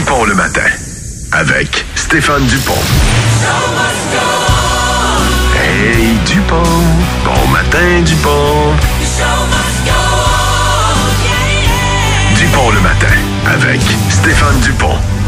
Dupont le matin. Avec Stéphane Dupont. Hey Dupont. Bon matin Dupont. Dupont le matin. Avec Stéphane Dupont.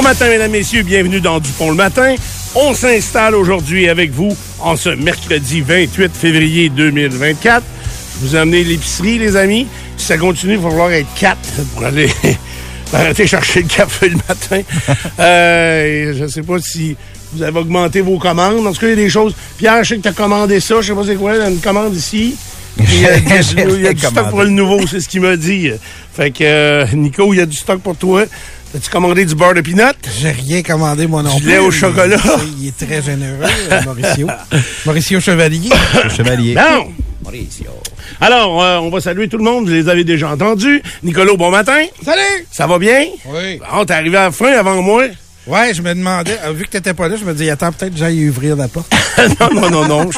Bon matin, mesdames, messieurs, bienvenue dans Dupont le matin. On s'installe aujourd'hui avec vous en ce mercredi 28 février 2024. Je vous ai amené l'épicerie, les amis. Si ça continue, il va falloir être quatre pour aller arrêter chercher le café le matin. euh, je sais pas si vous avez augmenté vos commandes. En tout cas, il y a des choses. Pierre, je sais que tu as commandé ça. Je sais pas c'est quoi, une commande ici. Il y a, il y a du stock pour le nouveau, c'est ce qu'il m'a dit. Fait que, euh, Nico, il y a du stock pour toi. As-tu commandé du beurre de pinot? J'ai rien commandé, moi non Du plus. lait au chocolat? Il est très généreux, euh, Mauricio. Mauricio Chevalier. Chevalier. Non! Mauricio. Alors, euh, on va saluer tout le monde. Vous les avez déjà entendus. Nicolas, bon matin. Salut! Ça va bien? Oui. Bon, t'es arrivé à la fin avant moi. Ouais, je me demandais, euh, vu que t'étais pas là, je me disais, attends, peut-être que j'aille ouvrir la porte. non, non, non, non.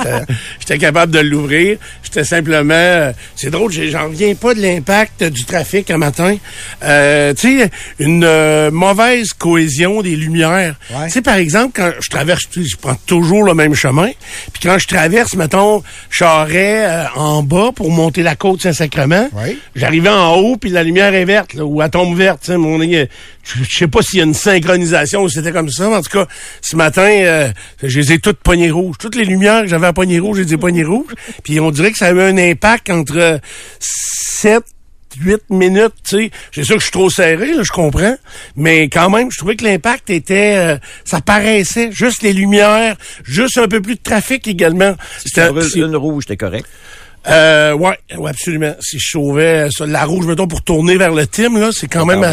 J'étais- capable de l'ouvrir. J'étais simplement... euh, c'est drôle, j'en reviens pas de l'impact du trafic un matin. Euh, tu sais, une euh, mauvaise cohésion des lumières. Ouais. Tu sais, par exemple, quand je traverse, je prends toujours le même chemin. Puis quand je traverse, mettons, Charret euh, en bas pour monter la côte Saint-Sacrement, Ouais. j'arrivais en haut, puis la lumière est verte, là, ou elle tombe verte. tu sais, Mon, je je sais pas s'il y a une synchronisation ou c'était comme ça. mais En tout cas, ce matin, euh, je les ai toutes poignées rouges. Toutes les lumières que j'avais à poignée rouge, je les ai poignées rouges. Puis on dirait que ça avait un impact entre euh, 7 8 minutes, tu sais. C'est sûr que je suis trop serré, là, je comprends. Mais quand même, je trouvais que l'impact était... euh, ça paraissait. Juste les lumières, juste un peu plus de trafic également. Si tu une rouge, t'es correct. Euh, ouais, ouais, absolument. Si je sauvais euh, ça, la rouge, mettons, pour tourner vers le team, là, c'est quand même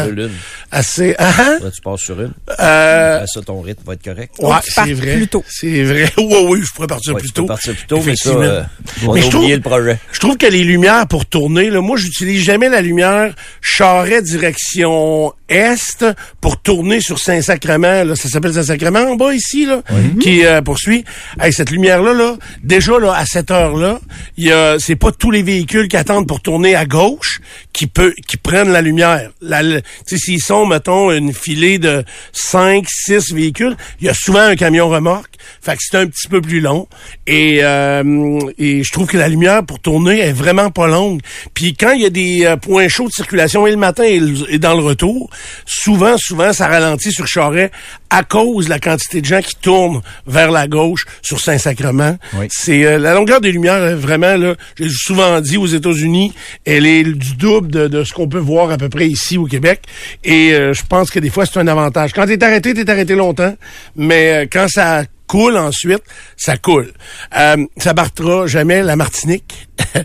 assez... Ah, hein? Là, tu passes sur une. Euh, Après ça, ton rythme va être correct. ouais, c'est vrai. plus tôt. C'est vrai. Oui, oui, je pourrais partir Ouais, plus tu peux tôt. partir plus tôt, mais ça, euh, on Mais a je oublié trouve- le projet. Je trouve que les lumières pour tourner, là, moi, j'utilise jamais la lumière charret direction est pour tourner sur Saint-Sacrement. Là, ça s'appelle Saint-Sacrement en bas ici, là, qui euh, poursuit. Hey, cette lumière-là, là, déjà là, à cette heure-là, il y a, c'est pas tous les véhicules qui attendent pour tourner à gauche qui peut, qui prennent la lumière. La, s'ils sont, mettons, une filée de 5, 6 véhicules, il y a souvent un camion remorque. Fait que c'est un petit peu plus long. Et, euh, et je trouve que la lumière pour tourner est vraiment pas longue. Puis quand il y a des euh, points chauds de circulation et le matin et, le- et dans le retour, souvent, souvent, ça ralentit sur Charret à cause de la quantité de gens qui tournent vers la gauche sur Saint-Sacrement. Oui. C'est euh, la longueur des lumières, vraiment, là, j'ai souvent dit aux États-Unis, elle est du double de, de ce qu'on peut voir à peu près ici au Québec. Et euh, je pense que des fois, c'est un avantage. Quand t'es arrêté, t'es arrêté longtemps. Mais euh, quand ça coule ensuite, ça coule. Euh, ça battra jamais la Martinique.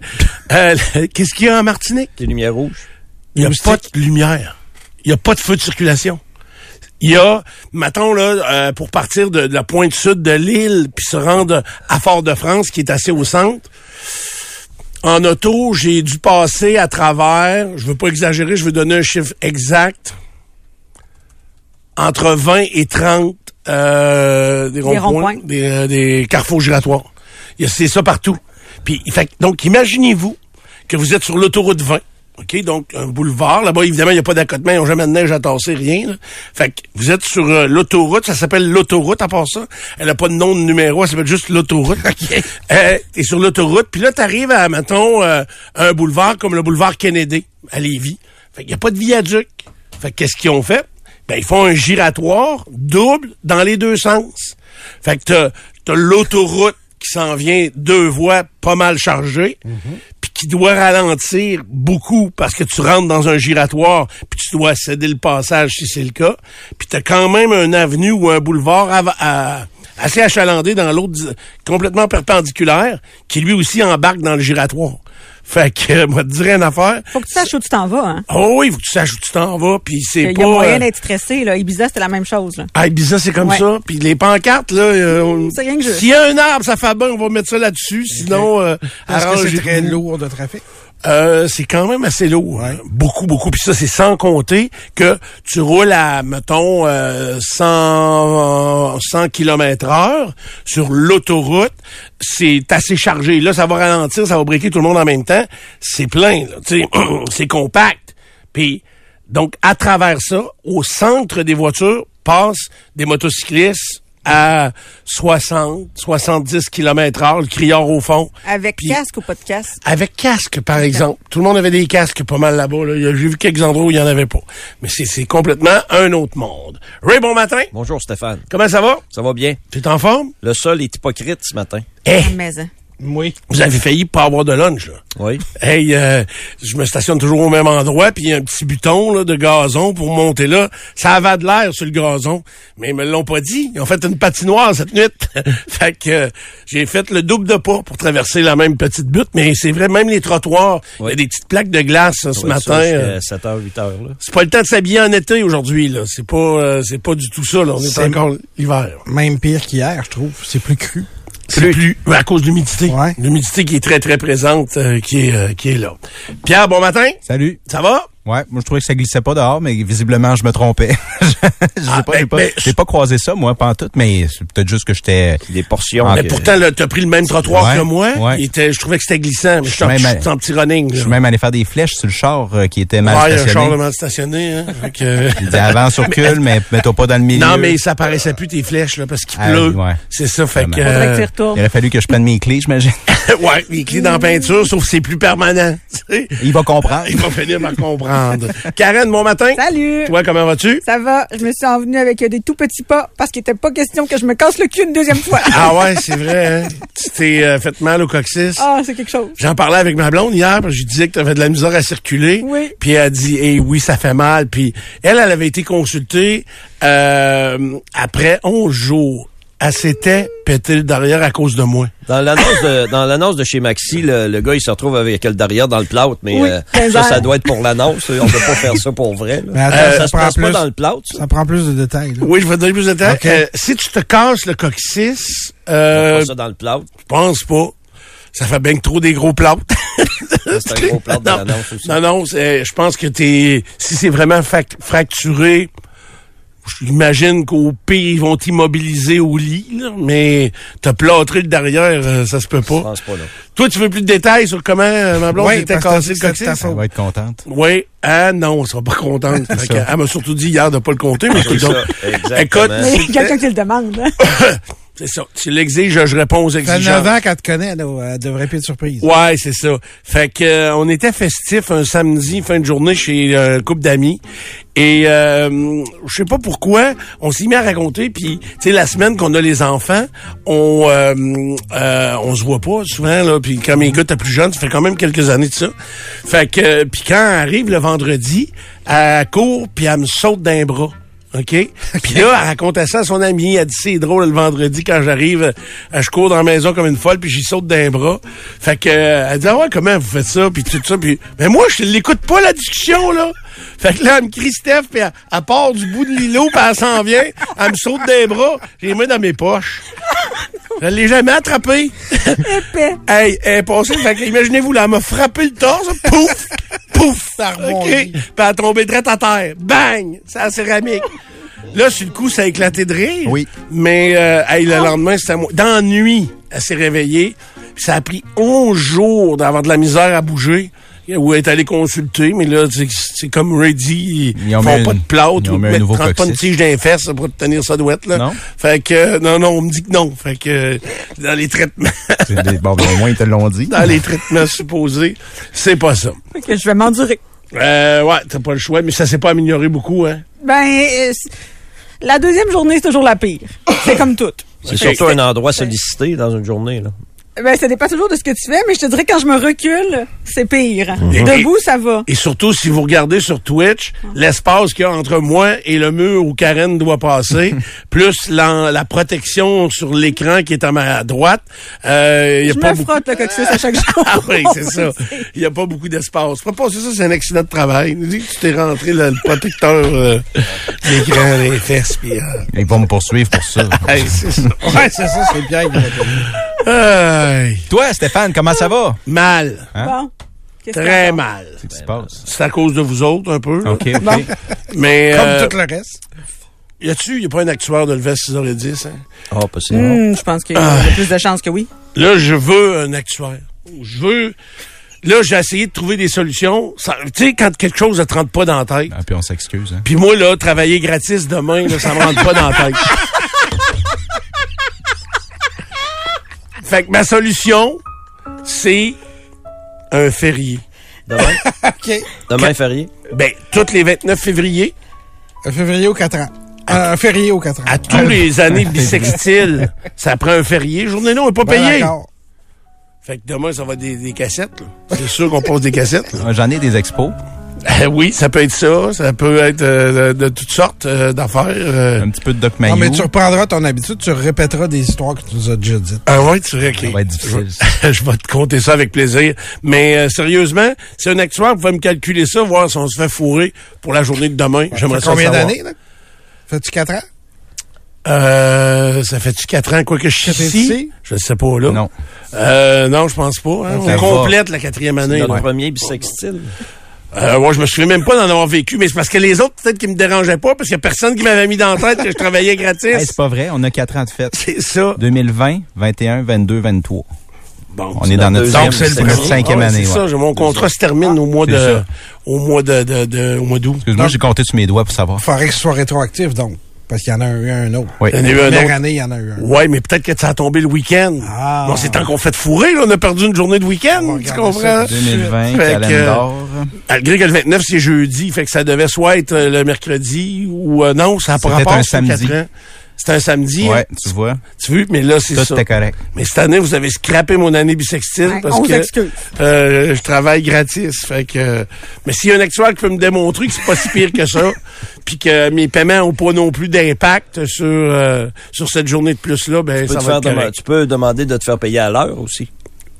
Euh, Qu'est-ce qu'il y a en Martinique? Les lumières rouges. Il n'y a pas de lumière. Il n'y a pas de feu de circulation. Il y a, mettons là, euh, pour partir de, de la pointe sud de l'île puis se rendre à Fort-de-France, qui est assez au centre. En auto, j'ai dû passer à travers, je veux pas exagérer, je veux donner un chiffre exact, entre 20 et 30 euh, des ronds-points, ronds-points. des, euh, des carrefours giratoires. C'est ça partout. Puis, fait, donc, imaginez-vous que vous êtes sur l'autoroute 20 OK, donc un boulevard. Là-bas, évidemment, il n'y a pas d'accotement, ils n'ont jamais de neige à tasser, rien. là. Fait que vous êtes sur euh, l'autoroute, ça s'appelle l'autoroute à part ça. Elle n'a pas de nom de numéro, elle s'appelle juste l'autoroute. Euh, T'es sur l'autoroute, puis là, t'arrives à, mettons, euh, un boulevard comme le boulevard Kennedy à Lévis. Fait qu'il n'y a pas de viaduc. Fait que qu'est-ce qu'ils ont fait? Ben, ils font un giratoire double dans les deux sens. Fait que t'as, t'as l'autoroute qui s'en vient deux voies pas mal chargées, puis qui doit ralentir beaucoup parce que tu rentres dans un giratoire, puis tu dois céder le passage si c'est le cas. Puis t'as quand même un avenue ou un boulevard ava- à- assez achalandé dans l'autre, complètement perpendiculaire, qui lui aussi embarque dans le giratoire. Fait que, euh, moi, te dirais une affaire. Faut que tu saches où tu t'en vas, hein? Oh oui, faut que tu saches où tu t'en vas, puis c'est pas... Il y a moyen euh, d'être stressé, là. Ibiza, c'était la même chose, là. Ah, Ibiza, c'est comme ça. Puis les pancartes, là... Euh, c'est rien que je... S'il y a un arbre, ça fait bien, on va mettre ça là-dessus. Sinon, euh, c'est très lourd de trafic? Euh, c'est quand même assez lourd, hein? beaucoup, beaucoup. Puis ça, c'est sans compter que tu roules à, mettons, 100... 100 km heure sur l'autoroute. C'est assez chargé. Là, ça va ralentir, ça va briquer tout le monde en même temps. C'est plein, c'est compact. Puis, donc, à travers ça, au centre des voitures passent des motocyclistes à 60, 70 km heure, le criard au fond. Avec Puis- casque ou pas de casque? avec casque, par exemple. Tout le monde avait des casques pas mal là-bas. Là. J'ai vu quelques endroits où il n'y en avait pas. Mais c'est- c'est complètement un autre monde. Ray, bon matin. Bonjour Stéphane. Comment ça va? Ça va bien? Tu es en forme? Le sol est hypocrite ce matin. Eh, la maison. Oui. vous avez failli pas avoir de lunch, là. Oui. Hey, euh, je me stationne toujours au même endroit, puis il y a un petit buton là, de gazon pour monter là. Ça avait de l'air sur le gazon, mais ils me l'ont pas dit. Ils ont fait une patinoire cette nuit. fait que euh, j'ai fait le double de pas pour traverser la même petite butte, mais c'est vrai, même les trottoirs, il y a des petites plaques de glace ce matin. euh, 7h, 8h, là. c'est pas le temps de s'habiller en été aujourd'hui là. C'est pas euh, c'est pas du tout ça là. On est, C'est- encore l'hiver. Même pire qu'hier, je trouve. C'est plus cru. C'est plus à cause de l'humidité. Ouais. L'humidité qui est très très présente euh, qui est euh, qui est là. Pierre, bon matin. Salut. Ça va? Ouais, moi je trouvais que ça glissait pas dehors, mais visiblement je me trompais. j'ai Ah, pas, ben, j'ai pas, ben, j'ai pas croisé ça moi, pas en tout, mais c'est peut-être juste que j'étais. Des portions. Ah, Mais que- pourtant, là, t'as pris le même trottoir Ouais, que moi. ouais. Il était, je trouvais que c'était glissant, mais je suis en, petit running. Je suis même allé faire des flèches sur le char euh, qui était mal Ouais, il y a un char stationné. de mal stationné. Hein? Fait que- Il dit avance, recule, mais mets-toi pas dans le milieu. non, mais ça paraissait plus tes flèches, là, parce qu'il Ah, pleut. ouais. C'est ça, fait que... Euh. Il aurait fallu que je prenne mes clés, j'imagine. ouais, les clés dans la peinture, sauf que c'est plus permanent. tu sais. Il va comprendre. Il va finir par comprendre. Karen, bon matin. Salut! Toi, comment vas-tu? Ça va? Je me suis envenue avec des tout petits pas parce qu'il était pas question que je me casse le cul une deuxième fois. Ah ouais, c'est vrai, hein? Tu t'es euh, fait mal au coccyx. Ah, c'est quelque chose. J'en parlais avec ma blonde hier, parce que je lui disais que tu avais de la misère à circuler. Oui. Puis elle a dit, eh oui, ça fait mal. Puis elle, elle avait été consultée euh, après 11 jours. Elle s'était pété le derrière à cause de moi. Dans l'annonce de, dans l'annonce de chez Maxi, le, le gars, il se retrouve avec le derrière dans le plâtre, mais Oui, euh, ça, ça doit être pour l'annonce. On peut pas faire ça pour vrai. là. Mais attends, Euh, ça ça se prend passe pas plus. dans le plâtre, ça? Ça prend plus de détails. là. Oui, je vais te donner plus de. Ok. Euh, si tu te casses le coccyx, On euh, fait ça dans le plâtre. je pense pas. Ça fait bien que trop des gros plâtres. C'est un gros plâtre de non, l'annonce aussi. non, non, je pense que t'es, si c'est vraiment fracturé, j'imagine qu'au pire, ils vont t'immobiliser au lit, là, mais t'as plâtré le derrière, euh, ça se peut Je pas. pense pas, là. Toi, tu veux plus de détails sur comment euh, ma blonde Oui, s'était parce que cassé le coccyx? Elle va être contente. Oui. Ah non, elle sera pas contente. Fait que, elle m'a surtout dit hier de pas le compter, mais C'est écoute, ça, exactement. écoute, Mais il y a quelqu'un qui le demande. c'est ça. Tu l'exiges, je, réponds aux Ça fait exigences. 9 ans qu'elle te connaît, là. Elle devrait plus de surprise. Ouais, c'est ça. Fait que euh, on était festif un samedi fin de journée chez euh, un couple d'amis et euh, je sais pas pourquoi on s'est mis à raconter puis tu sais la semaine qu'on a les enfants, on euh, euh, on se voit pas souvent là puis quand mes gars étaient plus jeunes, ça fait quand même quelques années de ça. Fait que euh, puis quand arrive le vendredi, elle court puis elle me saute d'un bras. OK? Puis là, elle racontait ça à son ami. Elle dit, c'est drôle, le vendredi, quand j'arrive, euh, je cours dans la maison comme une folle, puis j'y saute d'un bras. Fait que, euh, elle dit, ah ouais, comment vous faites ça? Puis tout ça. Puis, mais moi, je l'écoute pas, la discussion, là. Fait que là, elle me crie Steph, puis elle, part du bout de l'îlot, puis elle s'en vient. Elle me saute d'un bras. J'ai les mains dans mes poches. Je l'ai jamais attrapé. Épais. Hey, elle est passée, fait que imaginez-vous, là, elle m'a frappé le torse, pouf, pouf, Ça OK, puis elle a tombé direct à terre, bang, c'est la céramique. Là, sur le coup, ça a éclaté de rire. Oui. Mais, euh, hey, le lendemain, c'était à moi. Dans la nuit, elle s'est réveillée, puis ça a pris 11 jours d'avoir de la misère à bouger. Ou est allé consulter, mais là, c'est- comme Ready, ils, Ils ont font pas une- de plâtre ou mettent- nouveau trempent pas une coccyx. tige d'un fesse pour te tenir ça douette, là. Non? Fait que, non, non, on me dit que non. Fait que, dans les traitements, C'est des- Bon, ben, au moins, ils te l'ont dit. dans les traitements supposés, c'est pas ça. Fait que je vais m'endurer. Euh, ouais, t'as pas le choix, mais ça s'est pas amélioré beaucoup, hein? Ben, euh, la deuxième journée, c'est toujours la pire. C'est comme tout. C'est surtout un endroit sollicité dans une journée. Là. Ben, ça dépend toujours de ce que tu fais, mais je te dirais que quand je me recule, c'est pire. Mhm. Debout, ça va. Et surtout, si vous regardez sur Twitch, l'espace qu'il y a entre moi et le mur où Karen doit passer, plus la, la protection sur l'écran qui est à ma droite, euh, il y a Je pas me beaucoup... frotte le coccyx à chaque jour. Ah oui, c'est ça. Il n'y a pas beaucoup d'espace. Passer ça, c'est un accident de travail. Dit que tu t'es rentré le, le protecteur euh, d'écran dans les fesses. Puis, euh, Ils vont me poursuivre pour ça. hey, c'est ça. Ouais, c'est ça, c'est Pierre Toi, Stéphane, comment ça va? mal. Hein? Bon. Qu'est-ce Très que mal. Qu'est-ce qui se passe? C'est à cause de vous autres, un peu. là. OK. Mais, Comme euh, tout le reste. y a-tu, y a pas un actuaire de lever à 6h10, hein? Ah, possible. Hmm, je pense qu'il y a plus de chances que oui. Là, je veux un actuaire. Je veux. Là, j'ai essayé de trouver des solutions. Ça- Tu sais, quand quelque chose ne te rentre pas dans la tête. Ah, puis on s'excuse. Hein? Puis moi, là, travailler gratis demain, là, ça me rentre pas dans la tête. fait que ma solution, c'est un férié. Demain, OK. demain férié? Ben, toutes les 29 février, Un février aux 4 ans. Un février aux 4 ans. à tous les années bissextiles, ça prend un férié. Journée non, on n'est pas Ben, payé. d'accord. Fait que demain, ça va des, des cassettes. là. C'est sûr qu'on pose des cassettes. J'en ai des expos. Euh, oui, ça peut être ça. Ça peut être euh, de, de toutes sortes euh, d'affaires. euh. Un petit peu de Doc Non, Mayou. mais tu reprendras ton habitude, tu répéteras des histoires que tu nous as déjà dites. Ah ouais, tu ok. Ça va être difficile. Je, je vais te compter ça avec plaisir. Mais euh, sérieusement, c'est un actuaire, vous pouvez me calculer ça, voir si on se fait fourrer pour la journée de demain. J'aimerais Ça combien d'années, là? Fais-tu 4 ans? Euh, ça fait-tu quatre ans quoi que je suis ici? Je sais pas, là. Non. Euh, non, je pense pas. hein. On va. complète la quatrième année. Notre là. premier bisextile. Euh, ouais, je me souviens même pas d'en avoir vécu, mais c'est parce que les autres, peut-être qu'ils me dérangeaient pas, parce qu'il y a personne qui m'avait mis dans la tête que je travaillais gratis. Hey, c'est pas vrai, on a 4 ans de fête. c'est ça. 2020, 21, 22, 23. Bon, On est dans notre, deuxième, le cinquième Ah année. C'est ouais. ça, mon contrat se termine au mois de, ça. au mois de, de, de- au mois d'août. Excuse-moi, j'ai compté sur mes doigts pour savoir. Faudrait que ce soit rétroactif, donc. Parce qu'il y en a eu un autre. Oui. Il y en a eu La un première autre. année, il y en a eu un. Ouais, mais peut-être que ça a tombé le week-end. Ah. Non, c'est tant qu'on fait de fourrer, là. On a perdu une journée de week-end. Tu comprends? ça. 2020, Fait que, calendar. Malgré que le 29, c'est jeudi. Fait que ça devait soit être euh, le mercredi ou, euh, non, ça n'a pas C'était rapport. un samedi. C'était un samedi. Ouais, hein. tu vois, Tu veux, mais là, c'est tout ça. était correct. Mais cette année, vous avez scrappé mon année bisextile Ouais, parce on que euh, je travaille gratis. Fait que, mais s'il y a un actuel qui peut me démontrer que c'est pas si pire que ça, puis que mes paiements ont pas non plus d'impact sur euh, sur cette journée de plus là, ben Tu peux, ça va être correct. tu peux demander de te faire payer à l'heure aussi.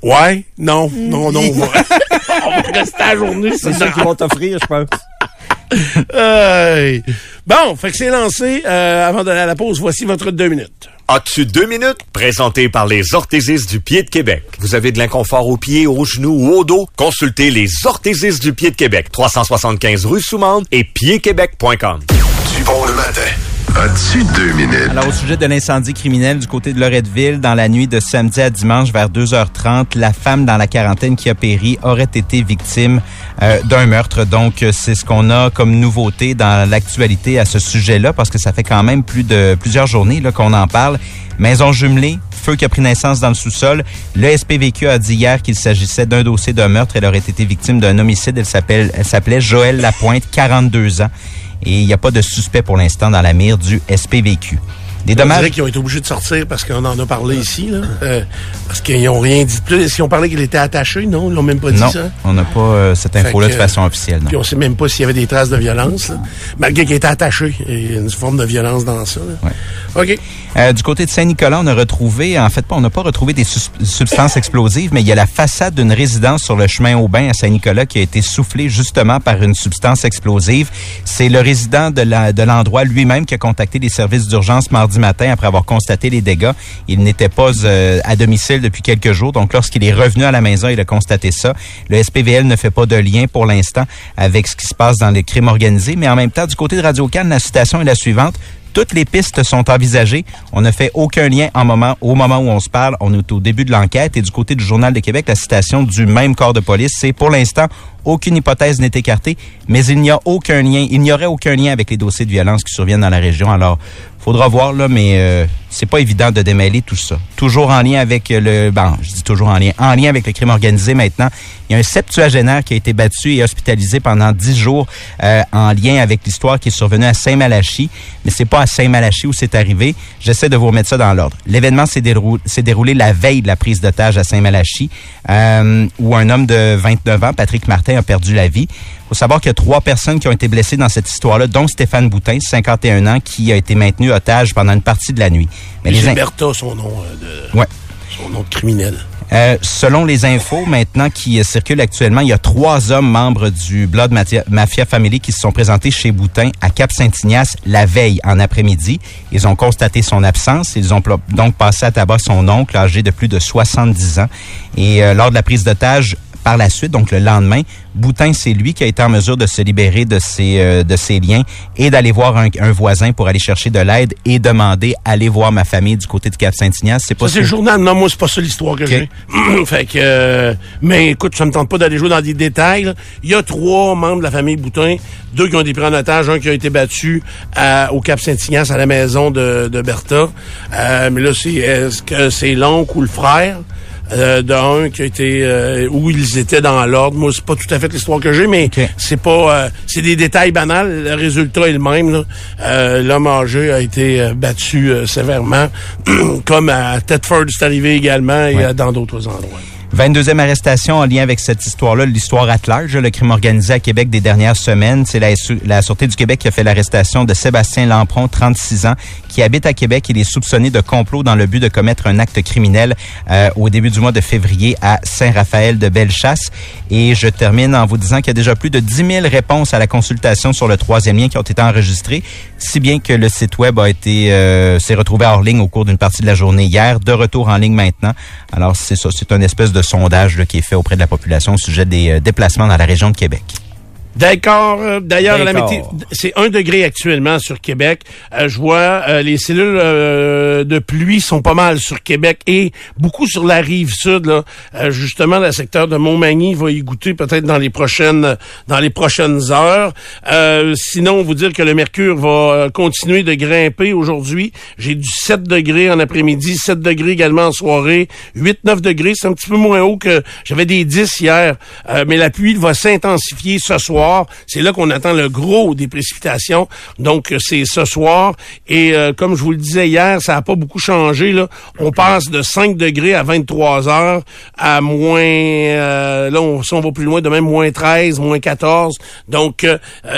Ouais, non, non, non. On va, on va rester à la journée. C'est ça qu'ils vont t'offrir, je pense. Bon, fait que c'est lancé. Euh, avant d'aller à la pause, voici votre deux minutes. As-tu deux minutes? Présenté par les orthésistes du pied de Québec. Vous avez de l'inconfort aux pieds, aux genoux ou au dos? Consultez les orthésistes du pied de Québec. 375 rue Soumande et piedquebec.com. Du bon le matin. Alors, au sujet de l'incendie criminel du côté de Loretteville, dans la nuit de samedi à dimanche vers 2h30, la femme dans la quarantaine qui a péri aurait été victime euh, d'un meurtre. Donc, c'est ce qu'on a comme nouveauté dans l'actualité à ce sujet-là, parce que ça fait quand même plus de plusieurs journées qu'on en parle. Maison jumelée, feu qui a pris naissance dans le sous-sol. Le SPVQ a dit hier qu'il s'agissait d'un dossier de meurtre. Elle aurait été victime d'un homicide. Elle s'appelle, elle s'appelait Joëlle Lapointe, 42 ans. Et il n'y a pas de suspect pour l'instant dans la mire du SPVQ. Des On dommages. dirait qu'ils ont été obligés de sortir parce qu'on en a parlé ici, là. Euh, parce qu'ils n'ont rien dit de plus. Est-ce qu'ils ont parlé qu'il était attaché? Non, ils l'ont même pas dit Non, ça? on n'a pas euh, cette info-là de façon officielle. non. Puis on sait même pas s'il y avait des traces de violence, là. malgré qu'il était attaché. Il y a une forme de violence dans ça. là. Euh, du côté de Saint-Nicolas, on a retrouvé, en fait, on n'a pas retrouvé des substances explosives, mais il y a la façade d'une résidence sur le chemin Aubin à Saint-Nicolas qui a été soufflée justement par une substance explosive. C'est le résident de la- de l'endroit lui-même qui a contacté les services d'urgence mardi matin après avoir constaté les dégâts. Il n'était pas euh, à domicile depuis quelques jours, donc lorsqu'il est revenu à la maison, il a constaté ça. Le SPVL ne fait pas de lien pour l'instant avec ce qui se passe dans les crimes organisés, mais en même temps, du côté de Radio-Can, la citation est la suivante. Toutes les pistes sont envisagées. On ne fait aucun lien en moment, au moment où on se parle. On est au début de l'enquête et du côté du Journal de Québec, la citation du même corps de police, c'est pour l'instant, aucune hypothèse n'est écartée, mais il n'y a aucun lien, il n'y aurait aucun lien avec les dossiers de violence qui surviennent dans la région. Alors, faudra voir là, mais euh, c'est pas évident de démêler tout ça. Toujours en lien avec le, bon, je dis toujours en lien, en lien avec le crime organisé maintenant. Il y a un septuagénaire qui a été battu et hospitalisé pendant dix jours euh, en lien avec l'histoire qui est survenue à Saint-Malachie, mais c'est pas à Saint-Malachie où c'est arrivé. J'essaie de vous remettre ça dans l'ordre. L'événement s'est déroulé, déroulé, la veille de la prise d'otage à Saint-Malachie, euh, où un homme de 29 ans, Patrick Martin, a perdu la vie faut savoir qu'il y a trois personnes qui ont été blessées dans cette histoire-là, dont Stéphane Boutin, 51 ans, qui a été maintenu otage pendant une partie de la nuit. Mais les Bertha, son nom euh, de... Ouais. Son nom de criminel. Euh, selon les infos maintenant qui circulent actuellement, il y a trois hommes membres du Blood Mafia Family qui se sont présentés chez Boutin à Cap-Saint-Ignace la veille en après-midi. Ils ont constaté son absence. Ils ont donc passé à tabac son oncle âgé de plus de 70 ans. Et euh, lors de la prise d'otage, par la suite, donc le lendemain, Boutin, c'est lui qui a été en mesure de se libérer de ses, euh, de ses liens et d'aller voir un, voisin pour aller chercher de l'aide et demander aller voir ma famille du côté de Cap-Saint-Ignace. C'est pas ça. c'est le journal. Non, moi, c'est pas ça l'histoire que j'ai. fait que, euh, mais écoute, ça me tente pas d'aller jouer dans des détails. Il y a trois membres de la famille Boutin, deux qui ont été pris en otage, un qui a été battu au Cap-Saint-Ignace à la maison de, de Bertha. Euh, mais là, c'est, est-ce que c'est l'oncle ou le frère? Euh, d'un qui a été euh, où ils étaient dans l'ordre. Moi, c'est pas tout à fait l'histoire que j'ai, mais c'est pas euh, c'est des détails banals. Le résultat est le même. Euh, l'homme âgé a été battu sévèrement, comme à Thetford, c'est arrivé également et dans d'autres endroits. 22e arrestation en lien avec cette histoire-là, l'histoire at large, le crime organisé à Québec des dernières semaines. C'est la, la Sûreté du Québec qui a fait l'arrestation de Sébastien Lampron, 36 ans, qui habite à Québec. Il est soupçonné de complot dans le but de commettre un acte criminel euh, au début du mois de février à Saint-Raphaël de Bellechasse. Et je termine en vous disant qu'il y a déjà plus de 10 000 réponses à la consultation sur le troisième lien qui ont été enregistrées, si bien que le site web a été euh, s'est retrouvé hors ligne au cours d'une partie de la journée hier, de retour en ligne maintenant. Alors c'est ça, c'est une espèce de sondage qui est fait auprès de la population au sujet des euh, déplacements dans la région de Québec. D'accord. Euh, d'ailleurs, la c'est un degré actuellement sur Québec. Euh, je vois euh, les cellules de pluie sont pas mal sur Québec et beaucoup sur la rive sud. Là. justement, le secteur de Montmagny va y goûter peut-être dans les prochaines dans les prochaines heures. sinon, vous dire que le mercure va continuer de grimper aujourd'hui. J'ai du 7 degrés en après-midi, 7 degrés également en soirée, 8-9 degrés. C'est un petit peu moins haut que j'avais des 10 hier. mais la pluie va s'intensifier ce soir c'est là qu'on attend le gros des précipitations. Donc, euh, c'est ce soir. Et euh, comme je vous le disais hier, ça n'a pas beaucoup changé. Là. On passe de 5 degrés à 23 heures à moins... Euh, là, on, si on va plus loin, de même moins 13, moins 14. Donc,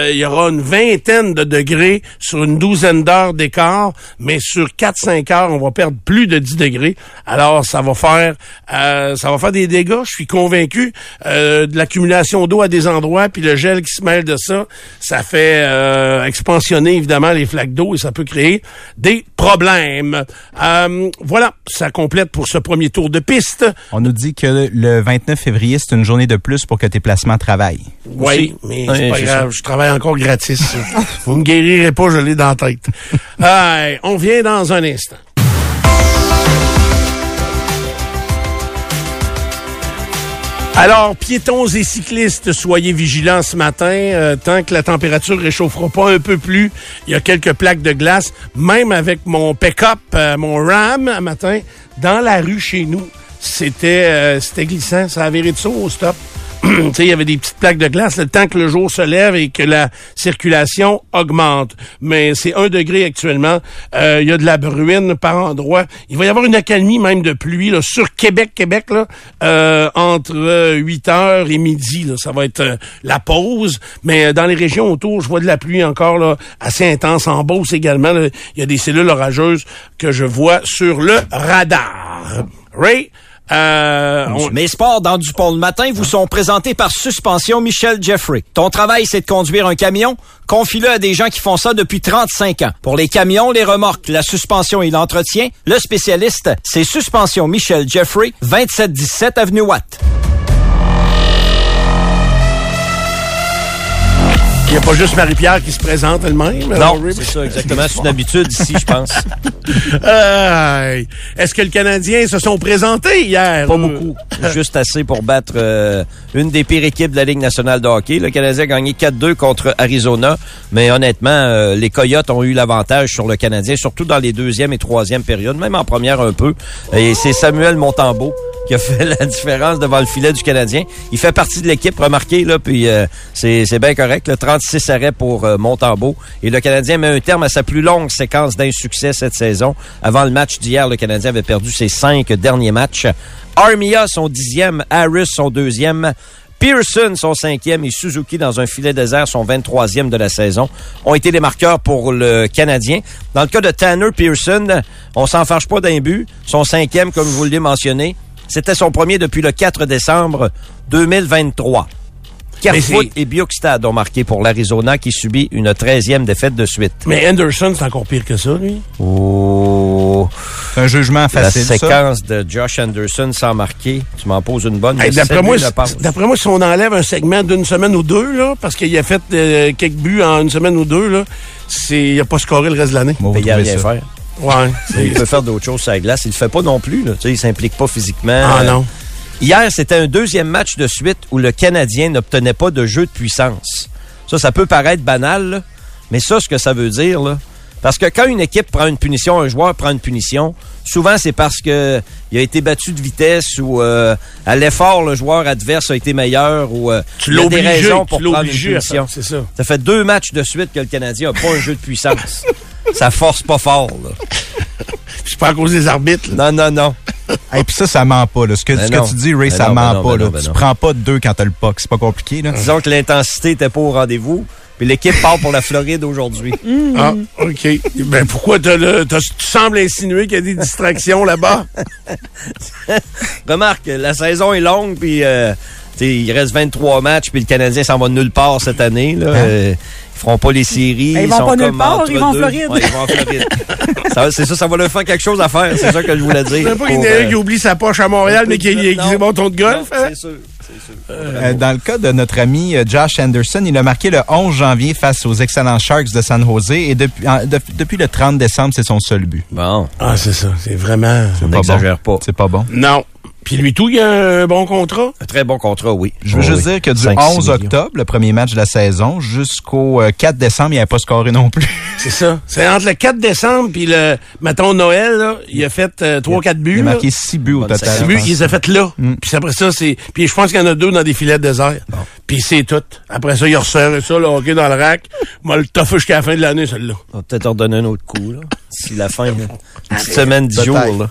il y aura une vingtaine de degrés sur une douzaine d'heures d'écart. Mais sur 4-5 heures, on va perdre plus de 10 degrés. Alors, ça va faire ça va faire des dégâts. Je suis convaincu de l'accumulation d'eau à des endroits, puis le gel qui se mêle de ça, ça fait euh, expansionner évidemment les flaques d'eau et ça peut créer des problèmes. Euh, voilà, ça complète pour ce premier tour de piste. On nous dit que le 29 février, c'est une journée de plus pour que tes placements travaillent. Oui, mais c'est pas grave, je travaille encore gratis. Vous me guérirez pas, je l'ai dans la tête. on vient dans un instant. Alors, piétons et cyclistes, soyez vigilants ce matin. Euh, tant que la température réchauffera pas un peu plus, il y a quelques plaques de glace. Même avec mon pick-up, euh, mon Ram, un matin, dans la rue chez nous, c'était euh, glissant. Ça a viré de saut au stop. il y avait des petites plaques de glace le temps que le jour se lève et que la circulation augmente. Mais c'est un degré actuellement. Euh, il y a de la bruine par endroit. Il va y avoir une accalmie même de pluie là, sur Québec, Québec, euh, entre 8 heures et midi. Ça va être euh, la pause. Mais dans les régions autour, je vois de la pluie encore assez intense. En Beauce également, il y a des cellules orageuses que je vois sur le radar. Ray, euh, Mes sports dans Dupont le matin vous sont présentés par Suspension Michel Jeffrey. Ton travail, c'est de conduire un camion? Confie-le à des gens qui font ça depuis 35 ans. Pour les camions, les remorques, la suspension et l'entretien, le spécialiste, c'est Suspension Michel Jeffrey, 2717 Avenue Watt. Il n'y a pas juste Marie-Pierre qui se présente elle-même. Non, c'est ça, exactement. C'est une habitude ici, je pense. Aïe. Est-ce que le Canadien se sont présentés hier? Pas beaucoup. Juste assez pour battre euh, une des pires équipes de la Ligue nationale de hockey. Le Canadien a gagné 4-2 contre Arizona, mais honnêtement, euh, les Coyotes ont eu l'avantage sur le Canadien, surtout dans les deuxième et troisième périodes, même en première un peu. Et c'est Samuel Montembeau qui a fait la différence devant le filet du Canadien. Il fait partie de l'équipe, remarquez, là, puis euh, c'est c'est bien correct. Le 36 arrêts pour euh. Et le Canadien met un terme à sa plus longue séquence d'insuccès cette saison. Avant le match d'hier, le Canadien avait perdu ses cinq derniers matchs. Armia, son dixième. Harris, son deuxième. Pearson, son cinquième, et Suzuki, dans un filet désert, son 23e de la saison, ont été les marqueurs pour le Canadien. Dans le cas de Tanner Pearson, on s'en fâche pas d'un but. Son cinquième, comme vous l'ai mentionné, c'était son premier depuis le 4 décembre 2023. C'est- et Bjorkstad ont marqué pour l'Arizona qui subit une 13e défaite de suite. Mais Anderson, c'est encore pire que ça, lui. Oh, C'est un jugement la facile, ça. séquence de Josh Anderson sans marquer, tu m'en poses une bonne. Hey, D'après moi, d'après moi, si on enlève un segment d'une semaine ou deux, là, parce qu'il a fait euh, quelques buts en une semaine ou deux, là, c'est, il a pas scoré le reste de l'année. Il a rien ça. faire. Ouais. Il peut faire d'autres choses sur la glace. Il le fait pas non plus. Là. Tu sais, il s'implique pas physiquement. Ah Euh, non. Hier, c'était un deuxième match de suite où le Canadien n'obtenait pas de jeu de puissance. Ça, ça peut paraître banal, là, mais ça, ce que ça veut dire, là, parce que quand une équipe prend une punition, un joueur prend une punition, souvent c'est parce que il a été battu de vitesse ou euh, à l'effort le joueur adverse a été meilleur ou euh, Tu il y a des raisons pour prendre une punition. ça. Ça fait deux matchs de suite que le Canadien a pas un jeu de puissance. ça force pas fort. Là. C'est pas à cause des arbitres. là. Non, non, non. Et puis ça, ça ment pas. Là. Ce que, Ben ce que non. tu dis, Ray, Ben ça non, ben ment non, pas. ben là. non, ben tu non. prends pas deux quand t'as le puck. C'est pas compliqué. Là. Disons que l'intensité était pas au rendez-vous. Puis l'équipe part pour la Floride aujourd'hui. Ah, OK. Ben, pourquoi t'as le, t'as- tu sembles insinuer qu'il y a des distractions là-bas? Remarque, la saison est longue, puis euh, il reste 23 matchs, puis le Canadien s'en va nulle part cette année. Là. Euh, ils feront pas les séries. Ben, ils vont sont pas nulle comme part, ils vont en. Floride. Ouais, ils vont en Floride. Ça, c'est ça, ça va leur faire quelque chose à faire. C'est ça que je voulais dire. Sais pas qu'il y en a euh, qui oublie sa poche à Montréal, mais qui qui- qui Non. est bon ton de golf. non, hein? C'est c'est sûr. Euh, dans le cas de notre ami euh, Josh Anderson, il a marqué le 11 janvier face aux excellents Sharks de San Jose et depuis, en- de- depuis le 30 décembre, c'est son seul but. Bon, Ah, c'est ça. C'est vraiment... on Pas n'exagère bon. pas. C'est pas bon. Non. Puis lui tout, il a un bon contrat? Un très bon contrat, oui. Je veux juste oui. dire que du 5-6 11 millions. octobre, le premier match de la saison, jusqu'au euh, 4 décembre, il n'avait pas scoré non plus. C'est ça. C'est entre le 4 décembre puis le, mettons, Noël, là, il a fait 3-4 buts. Il a marqué 6 buts au total. Six je buts, pense. il les a fait là. Puis après ça, c'est. Puis je pense qu'il y en a deux dans des filets de désert. Puis c'est tout. Après ça, il a resserré ça, le hockey dans le rack. Moi, le tough jusqu'à la fin de l'année, celle-là. On va peut-être leur donner un autre coup, là. Si la fin, là. Ah, une petite semaine, dix jours, là.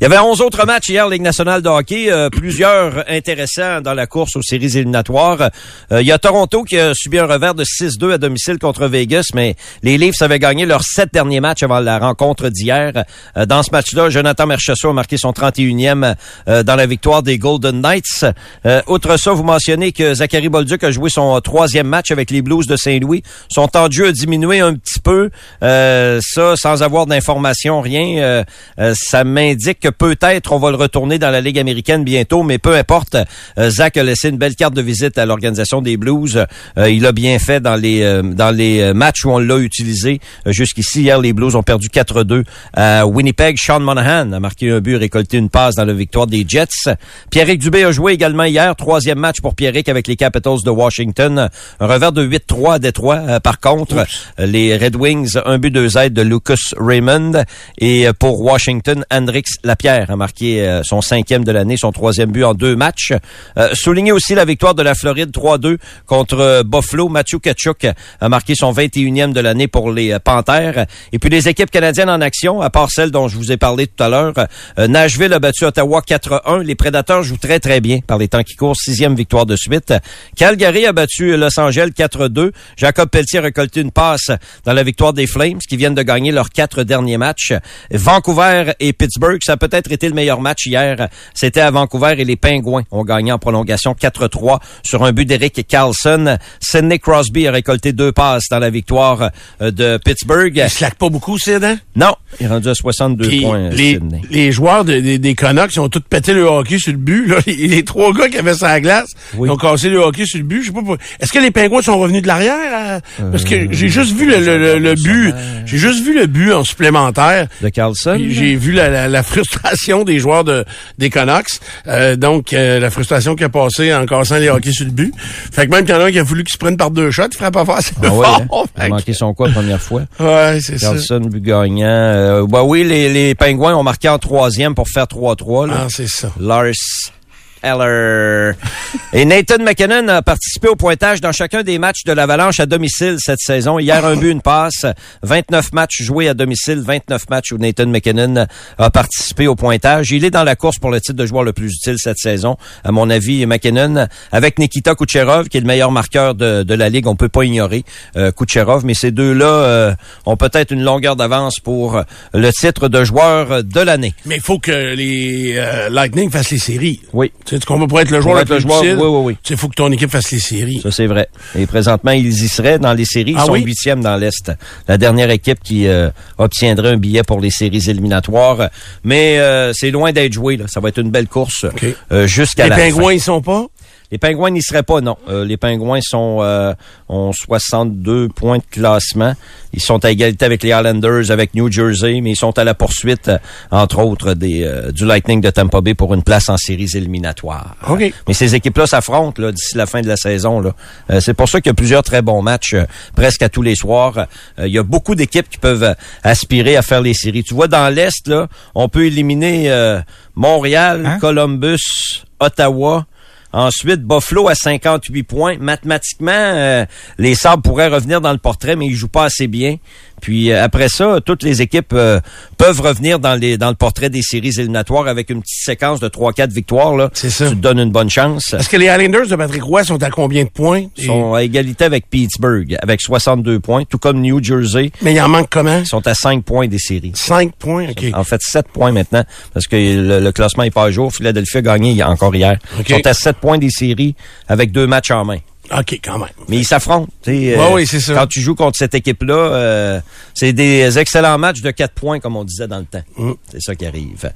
Il y avait 11 autres matchs hier, Ligue nationale de hockey, euh, plusieurs intéressants dans la course aux séries éliminatoires. Euh, il y a Toronto qui a subi un revers de 6-2 à domicile contre Vegas, mais les Leafs avaient gagné leurs sept derniers matchs avant la rencontre d'hier. Euh, dans ce match-là, Jonathan Merchessault a marqué son 31e euh, dans la victoire des Golden Knights. Euh, outre ça, vous mentionnez que Zachary Bolduc a joué son troisième match avec les Blues de Saint-Louis. Son temps de jeu a diminué un petit peu. Euh, ça, sans avoir d'informations, rien. Ça m'indique que peut-être on va le retourner dans la Ligue américaine bientôt, mais peu importe. Euh, Zach a laissé une belle carte de visite à l'organisation des Blues. Euh, il a bien fait dans les euh, dans les matchs où on l'a utilisé. Jusqu'ici, hier, les Blues ont perdu 4-2 à Winnipeg. Sean Monahan a marqué un but, récolté une passe dans la victoire des Jets. Pierrick Dubé a joué également hier. Troisième match pour Pierrick avec les Capitals de Washington. Un revers de 8-3 à Détroit. Par contre, les Red Wings, un but, deux aides de Lucas Raymond. Et pour Washington, Hendrix Lapierre a marqué euh, son cinquième de l'année, son troisième but en deux matchs. Euh, souligner aussi la victoire de la Floride 3-2 contre euh, Buffalo. Matthew Kachuk a marqué son 21e de l'année pour les Panthères. Et puis les équipes canadiennes en action, à part celle dont je vous ai parlé tout à l'heure, Nashville a battu Ottawa 4-1. Les Prédateurs jouent très très bien par les temps qui courent. Sixième victoire de suite. Calgary a battu Los Angeles 4-2. Jacob Pelletier a récolté une passe dans la victoire des Flames qui viennent de gagner leurs quatre derniers matchs. Vancouver et Pittsburgh, ça a peut-être été le meilleur match hier, c'était à Vancouver et les Pingouins ont gagné en prolongation 4-3 sur un but d'Eric Carlson. Sidney Crosby a récolté deux passes dans la victoire euh, de Pittsburgh. Il slack pas beaucoup, Sid, hein? Non, il est rendu à 62 Puis points, les, Sidney. les joueurs de- des- des Canucks, ils ont tous pété le hockey sur le but. Là. Les, les trois gars qui avaient ça à la glace, Oui. ils ont cassé le hockey sur le but. Je sais pas pour- Est-ce que les Pingouins sont revenus de l'arrière? euh, Parce que j'ai juste vu le, le- le- le but. J'ai juste vu le but en supplémentaire. De Carlson? J'ai vu la, la- la frustration des joueurs de, des Canucks. Euh, donc, euh, la frustration qui a passé en cassant les hockey sur le but. Fait que même qu'il y en a un qui a voulu qu'il se prenne par deux shots, il ferait pas assez Ah ouais, hein? Il a manqué son quoi la première fois? Ouais, c'est ça. Carlson, but gagnant. Euh, bah oui, les, les Pingouins ont marqué en troisième pour faire 3-3. là. Ah, c'est ça. Lars Eller. Et Nathan McKinnon a participé au pointage dans chacun des matchs de l'Avalanche à domicile cette saison. Hier, un but, une passe. 29 matchs joués à domicile, 29 matchs où Nathan McKinnon a participé au pointage. Il est dans la course pour le titre de joueur le plus utile cette saison. À mon avis, McKinnon, avec Nikita Kucherov, qui est le meilleur marqueur de, de la Ligue, on peut pas ignorer euh, Kucherov, mais ces deux-là euh, ont peut-être une longueur d'avance pour le titre de joueur de l'année. Mais il faut que les euh, Lightning fassent les séries. Oui. Tu sais, tu comprends pour être le joueur le plus joueur, oui, oui, oui. tu sais, faut que ton équipe fasse les séries. Ça, c'est vrai. Et présentement, ils y seraient dans les séries. Ils Ah sont oui? huitièmes dans l'Est. La dernière équipe qui euh, obtiendrait un billet pour les séries éliminatoires. Mais euh, c'est loin d'être joué. Là. Ça va être une belle course OK. euh, jusqu'à Les la Pingouins, fin. ils sont pas? Les Pingouins n'y seraient pas, non. Euh, les Pingouins sont euh, ont 62 points de classement. Ils sont à égalité avec les Islanders, avec New Jersey, mais ils sont à la poursuite, euh, entre autres, des, euh, du Lightning de Tampa Bay pour une place en séries éliminatoires. OK. Mais ces équipes-là s'affrontent là, d'ici la fin de la saison. Là. Euh, c'est pour ça qu'il y a plusieurs très bons matchs euh, presque à tous les soirs. Euh, il y a beaucoup d'équipes qui peuvent aspirer à faire les séries. Tu vois, dans l'Est, là, on peut éliminer euh, Montréal, Hein? Columbus, Ottawa. Ensuite, Buffalo à 58 points. Mathématiquement, euh, les Sabres pourraient revenir dans le portrait, mais ils jouent pas assez bien. Puis euh, après ça, toutes les équipes euh, peuvent revenir dans les dans le portrait des séries éliminatoires avec une petite séquence de 3-4 victoires. Là, C'est ça. Tu te donnes une bonne chance. Est-ce que les Islanders de Patrick Roy sont à combien de points? Ils sont à égalité avec Pittsburgh, avec 62 points, tout comme New Jersey. Mais il en manque comment? Ils sont à 5 points des séries. 5 points, OK. En fait, 7 points maintenant, parce que le, le classement est pas à jour. Philadelphie a gagné encore hier. Ils sont à 7 points des séries avec deux matchs en main. OK, quand même. Mais ils s'affrontent. tu sais, Ouais, oui, c'est ça. Quand tu joues contre cette équipe-là, euh, c'est des excellents matchs de 4 points, comme on disait dans le temps. Mm. C'est ça qui arrive.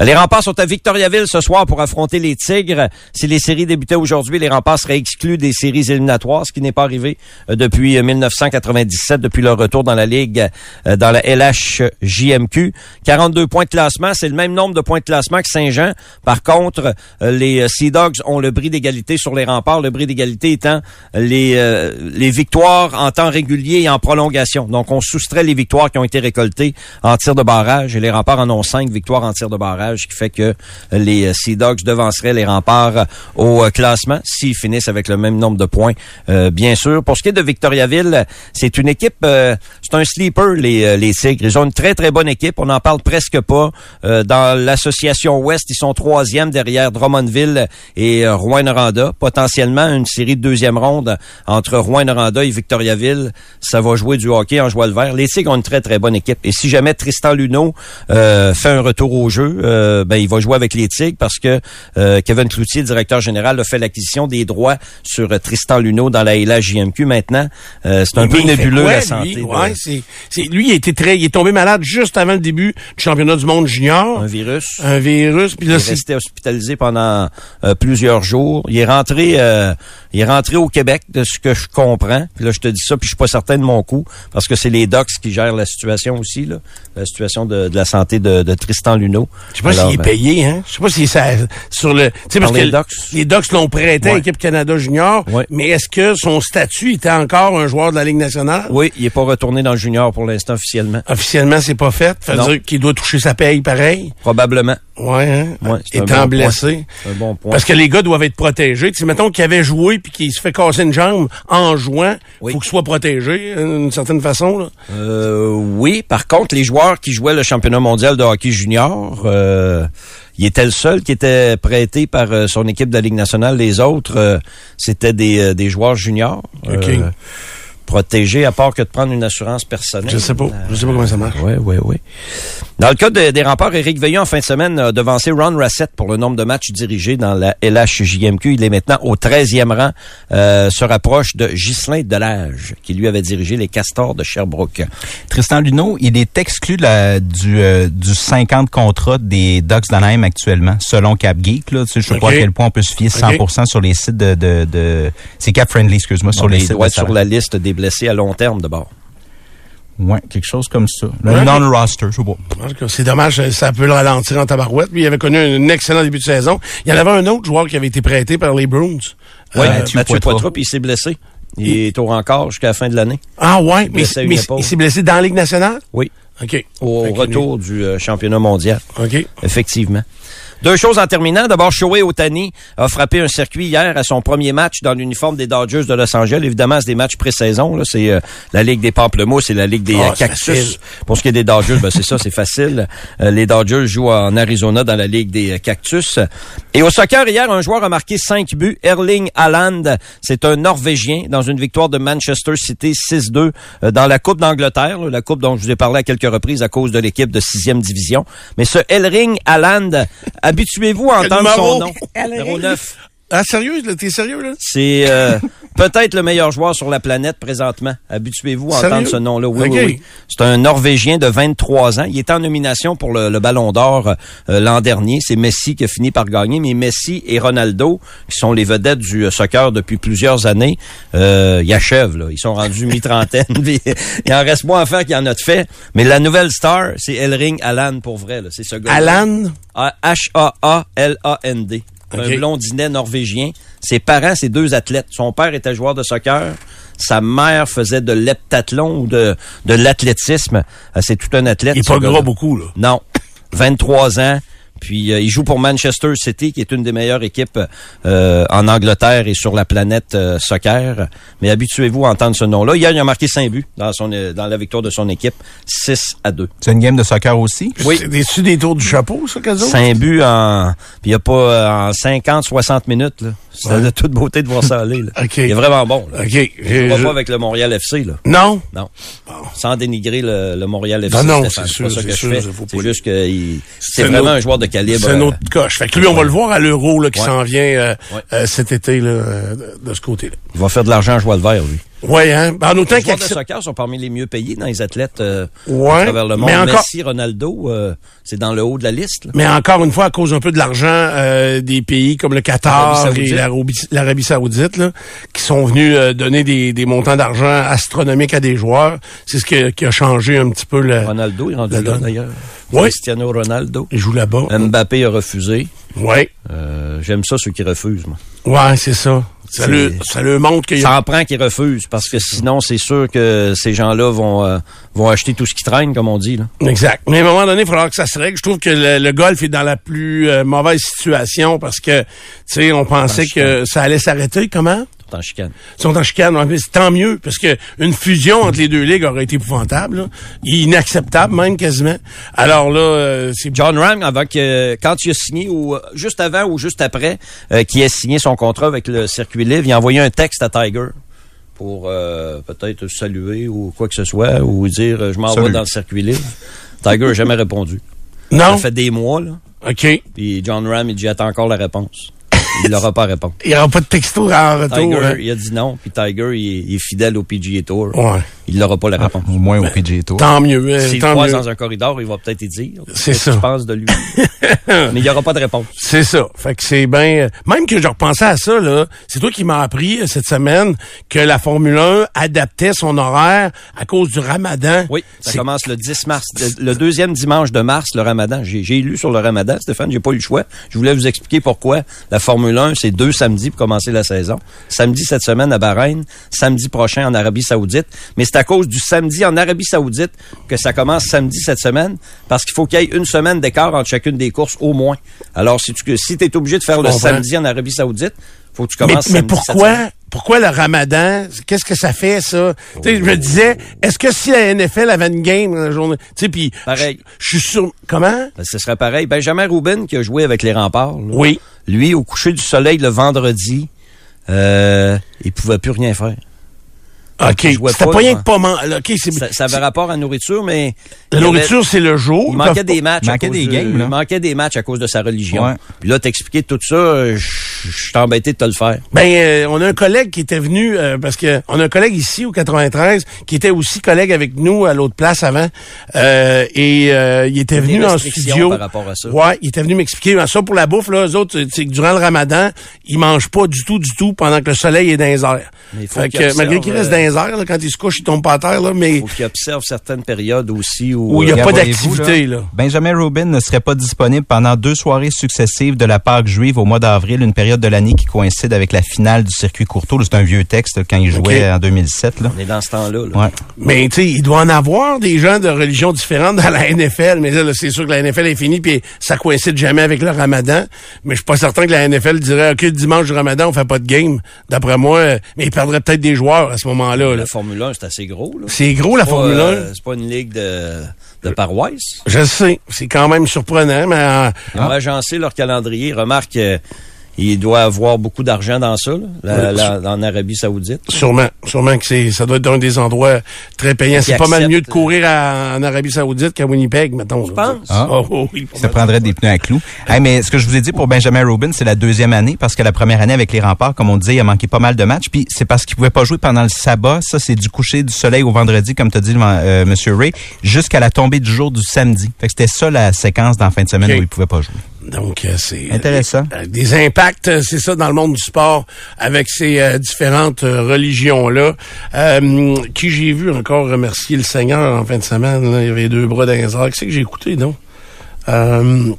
Euh, Les remparts sont à Victoriaville ce soir pour affronter les Tigres. Si les séries débutaient aujourd'hui, les remparts seraient exclus des séries éliminatoires, ce qui n'est pas arrivé euh, depuis euh, 1997, depuis leur retour dans la Ligue, euh, dans la LHJMQ. 42 points de classement, c'est le même nombre de points de classement que Saint-Jean. Par contre, euh, les euh, Sea Dogs ont le bris d'égalité sur les remparts, le bris d'égalité étant les, euh, les victoires en temps régulier et en prolongation. Donc, on soustrait les victoires qui ont été récoltées en tir de barrage et les remparts en ont cinq victoires en tir de barrage, ce qui fait que les euh, Sea Dogs devanceraient les remparts au euh, classement s'ils finissent avec le même nombre de points, euh, bien sûr. Pour ce qui est de Victoriaville, c'est une équipe, euh, c'est un sleeper, les, euh, les Tigres. Ils ont une très, très bonne équipe. On n'en parle presque pas. Euh, dans l'association Ouest, ils sont troisième derrière Drummondville et euh, Rouen-Noranda. Potentiellement, une série de deuxième ronde entre Rouen-Noranda et Victoriaville. Ça va jouer du hockey en joie le vert. Les Tigres ont une très, très bonne équipe. Et si jamais Tristan Luneau euh, fait un retour au jeu, euh, ben, il va jouer avec les Tigres parce que euh, Kevin Cloutier, directeur général, a fait l'acquisition des droits sur euh, Tristan Luneau dans la LHJMQ maintenant. Euh, c'est un Mais peu il nébuleux quoi, la lui? santé. de- Ouais, c'est, lui, il été très, il est tombé malade juste avant le début du championnat du monde junior. un virus. Un virus, puis Il là, est c'est, resté hospitalisé pendant euh, plusieurs jours. Il est rentré, euh, il est rentré au Québec, de ce que je comprends. Puis là, je te dis ça, puis je suis pas certain de mon coup, parce que c'est les docs qui gèrent la situation aussi, là, la situation de, de la santé de, de Tristan Luneau. je sais pas s'il est ben, payé, hein. Je sais pas est ça- sur le, tu sais, parce Par que les les Ducks l'ont prêté à l'équipe Canada junior. Ouais. Mais est-ce que son statut était encore un joueur de la Ligue nationale? Oui, il est pas retourné dans le junior pour l'instant officiellement. Officiellement, c'est pas fait. Ça veut Non. dire qu'il doit toucher sa paye pareil? Probablement. Ouais, hein? Ouais, Étant bon blessé. Un bon point. Parce que les gars doivent être protégés. Tu sais, mettons qu'il avait joué puis qu'il se fait casser une jambe en jouant, Oui. faut qu'il soit protégé d'une certaine façon. Là. Euh, oui, par contre, les joueurs qui jouaient le championnat mondial de hockey junior, euh, il était le seul qui était prêté par euh, son équipe de la Ligue nationale. Les autres, euh, c'était des, euh, des joueurs juniors. OK. Protégés, à part que de prendre une assurance personnelle. Je sais pas. Je sais pas comment ça marche. Oui, oui, oui. Dans le cas de- des remparts, Éric Veillon, en fin de semaine, a devancé Ron Rassett pour le nombre de matchs dirigés dans la LHJMQ. Il est maintenant au 13e rang, euh, se rapproche de Ghislain Delage, qui lui avait dirigé les Castors de Sherbrooke. Tristan Luneau, il est exclu de la- du, euh, du 50 contrat des Ducks d'Anaheim actuellement, selon Cap Geek. Là, tu sais, je pas à quel point on peut se fier 100% sur les sites de... de, de c'est Cap Friendly, excuse-moi, sur les il sites doit de être sur la liste des blessés à long terme de bord. Ouais, quelque chose comme ça. Le Ouais. non-roster, je sais pas. C'est dommage, ça peut le ralentir en tabarouette. Puis il avait connu un excellent début de saison. Il y en avait un autre joueur qui avait été prêté par les Bruins. Oui, Euh, Mathieu, Poitras, puis il s'est blessé. Il est au rencard jusqu'à la fin de l'année. Ah ouais, mais, blessé il s'est blessé dans la Ligue nationale? Oui. OK. Au retour du euh, championnat mondial. lui- OK. Effectivement. Deux choses en terminant. D'abord, Shohei Otani a frappé un circuit hier à son premier match dans l'uniforme des Dodgers de Los Angeles. Évidemment, c'est des matchs pré-saison. là. C'est euh, la Ligue des Pamplemousses et la Ligue des Ah, euh, Cactus. Pour ce qui est des Dodgers, ben, c'est ça, c'est facile. Euh, les Dodgers jouent en Arizona dans la Ligue des euh, Cactus. Et au soccer, hier, un joueur a marqué cinq buts. Erling Haaland, c'est un Norvégien dans une victoire de Manchester City 6-2 euh, dans la Coupe d'Angleterre, là, la Coupe dont je vous ai parlé à quelques reprises à cause de l'équipe de sixième division. Mais ce Erling Haaland, habituez-vous à entendre son nom. Numéro 9. Ah, sérieux? là? T'es sérieux, là? C'est euh, peut-être le meilleur joueur sur la planète présentement. Habituez-vous à entendre ce nom-là. Oui, oui, oui. C'est un Norvégien de 23 ans. Il était en nomination pour le, le Ballon d'Or euh, l'an dernier. C'est Messi qui a fini par gagner. Mais Messi et Ronaldo, qui sont les vedettes du euh, soccer depuis plusieurs années, euh, ils achèvent. Là. Ils sont rendus mi-trentaine. Il en reste moins à faire qu'il y en a de fait. Mais la nouvelle star, c'est Elring Alan pour vrai. là. C'est ce gars Alan? H-A-A-L-A-N-D. Un blondinet norvégien. Ses parents, c'est deux athlètes. Son père était joueur de soccer. Sa mère faisait de l'heptathlon ou de, de l'athlétisme. Euh, C'est tout un athlète. Il est pas beaucoup, là. Non. 23 ans. Puis euh, il joue pour Manchester City, qui est une des meilleures équipes euh, en Angleterre et sur la planète euh, soccer. Mais habituez-vous à entendre ce nom-là. Hier, il a marqué 5 buts dans, son, euh, dans la victoire de son équipe. 6 à 2. C'est une game de soccer aussi? Oui. C'est des tours du chapeau, ça, Caso? 5 buts en... Puis il n'y a pas euh, en 50, 60 minutes. Là. C'est Ouais. de toute beauté de voir ça aller. Là. OK. Il est vraiment bon. Là. OK. Il Je- ne je- pas avec le Montréal FC. Là. Non? Non. Sans dénigrer le, le Montréal FC. Non, non, c'est sûr, ça que c'est juste que il- C'est vraiment un joueur de calibre. C'est un euh, autre coche. Fait que lui, on va le voir à l'Euro là, qui s'en vient euh, Ouais. euh, cet été là, euh, de, ce côté-là. Il va faire de l'argent à jouer de vert, lui. Oui, hein? Ben, en autant Les joueurs de soccer sont parmi les mieux payés dans les athlètes euh, Ouais, à travers le monde. mais encore- Messi, Ronaldo, euh, c'est dans le haut de la liste. là. Mais encore une fois, à cause un peu de l'argent euh, des pays comme le Qatar et l'Arabie- Saoudite, là, qui sont venus euh, donner des, des montants d'argent astronomiques à des joueurs, c'est ce que- qui a changé un petit peu le... Ronaldo, est rendu La là, d'ailleurs. Oui. Cristiano Ronaldo. Il joue là-bas. Mbappé a refusé. Oui. Euh, J'aime ça, ceux qui refusent, moi. Ouais, c'est ça. Ça le, ça le montre qu'il y Ça a... en prend qui refusent, parce que sinon, c'est sûr que ces gens-là vont, euh, vont acheter tout ce qui traîne, comme on dit. Là. Exact. Mais à un moment donné, il faudra que ça se règle. Je trouve que le, le golf est dans la plus euh, mauvaise situation parce que, tu sais, on pensait que ça allait s'arrêter. Comment? En chicane. Ils sont en chicane. Ouais, mais c'est tant mieux, parce que une fusion entre les deux ligues aurait été épouvantable, là. inacceptable même quasiment. Alors là, euh, c'est John Ram, avant que, quand il a signé, ou euh, juste avant ou juste après, euh, qu'il ait signé son contrat avec le circuit livre, il a envoyé un texte à Tiger pour euh, peut-être saluer ou quoi que ce soit, ou dire euh, je m'en vais dans le circuit livre. Tiger n'a jamais répondu. non. Ça fait des mois, là. Ok. Puis John Ram, il dit attends encore la réponse. Il n'aura pas à répondre. Il n'y aura pas de texto en retour. Tiger, hein. il a dit non, puis Tiger, il est, il est fidèle au PGA Tour. Ouais. Il n'aura pas la réponse. Au moins au PGA Tour. Tant mieux. euh, S'il tant croise mieux. dans un corridor, il va peut-être y dire. C'est ce que ça. Je pense de lui. Mais il n'y aura pas de réponse. C'est ça. Fait que c'est bien. Même que je repensais à ça là, c'est toi qui m'as appris euh, cette semaine que la Formule 1 adaptait son horaire à cause du Ramadan. Oui, ça commence le 10 mars. Le, deuxième dimanche de mars, le ramadan. J'ai j'ai lu sur le ramadan, Stéphane, j'ai pas eu le choix. Je voulais vous expliquer pourquoi la Formule 1, c'est deux samedis pour commencer la saison. Samedi cette semaine à Bahreïn, samedi prochain en Arabie Saoudite. Mais c'est à cause du samedi en Arabie Saoudite que ça commence samedi cette semaine, parce qu'il faut qu'il y ait une semaine d'écart entre chacune des courses au moins. Alors, si tu si es obligé de faire le samedi en Arabie Saoudite, faut que tu Mais, commences pourquoi, pourquoi le Ramadan? Qu'est-ce que ça fait ça? Je me disais, est-ce que si la NFL avait une game dans la journée, tu sais, puis Pareil. je je suis sûr. Comment? Ben, Ce serait pareil. Benjamin Rubin, qui a joué avec les remparts, là, Oui. Lui, au coucher du soleil le vendredi, euh, il pouvait plus rien faire. OK. Il jouait C'était pas, pas rien là. que pas man- OK, c'est Ça, ça avait rapport à la nourriture, mais... La nourriture, c'est le jour. Il manquait des matchs. Il manquait des de- games, là. Il manquait des matchs à cause de sa religion. Ouais. Puis là, t'expliquer tout ça, je embêté de te le faire. Ben, euh, on a un collègue qui était venu, euh, parce que on a un collègue ici au 93 qui était aussi collègue avec nous à l'autre place avant. Euh, et euh, il était venu en studio. par rapport à ça. Ouais, il était venu m'expliquer. Ben, Ça, pour la bouffe, là, eux autres, c'est que durant le ramadan, ils mangent pas du tout, du tout pendant que le soleil est dans les airs. Mais il faut Fait que, malgré qu'il reste dans les airs, là, quand il se couche, il tombe pas à terre, là, mais Faut qu'il observe certaines périodes aussi où... où il y a pas d'activité, là. Benjamin Rubin ne serait pas disponible pendant deux soirées successives de la Pâque juive au mois d'avril, une période de l'année qui coïncide avec la finale du circuit courtois. C'est un vieux texte quand il jouait en 2007. Là. On est dans ce temps-là. là. Ouais. Mais tu sais, il doit en avoir des gens de religions différentes dans la NFL. Mais là, là, c'est sûr que la NFL est finie puis ça coïncide jamais avec le Ramadan. Mais je suis pas certain que la NFL dirait OK, dimanche du Ramadan, on fait pas de game. D'après moi, euh, mais il perdrait peut-être des joueurs à ce moment-là. Là. La Formule 1, c'est assez gros. C'est gros la pas, Formule 1. euh, c'est pas une ligue de, de paroisse. Je sais, c'est quand même surprenant, mais euh, Ils ont agencé leur calendrier. Remarque, euh, il doit avoir beaucoup d'argent dans ça, là, la- la- en Arabie Saoudite. sûrement, sûrement que c'est, ça doit être un des endroits très payants. C'est pas mal mieux de courir à- en Arabie Saoudite qu'à Winnipeg, mettons. Je penses? Ah. Oh, oh, oui. Ça prendrait des pneus à clous. Hey, mais ce que je vous ai dit pour Benjamin Rubin, c'est la deuxième année parce que la première année avec les remparts, comme on disait, il a manqué pas mal de matchs. Puis c'est parce qu'il pouvait pas jouer pendant le sabbat. Ça, c'est du coucher du soleil au vendredi, comme t'as dit, euh, Monsieur Ray, jusqu'à la tombée du jour du samedi. Fait que c'était ça la séquence dans la fin de semaine où il pouvait pas jouer. Donc, euh, c'est... Intéressant. euh, des impacts, euh, c'est ça, dans le monde du sport, avec ces euh, différentes euh, religions-là. Euh, qui j'ai vu encore remercier le Seigneur en fin de semaine. là. il y avait deux bras dans les airs. Qu'est-ce que j'ai écouté, donc? Euh,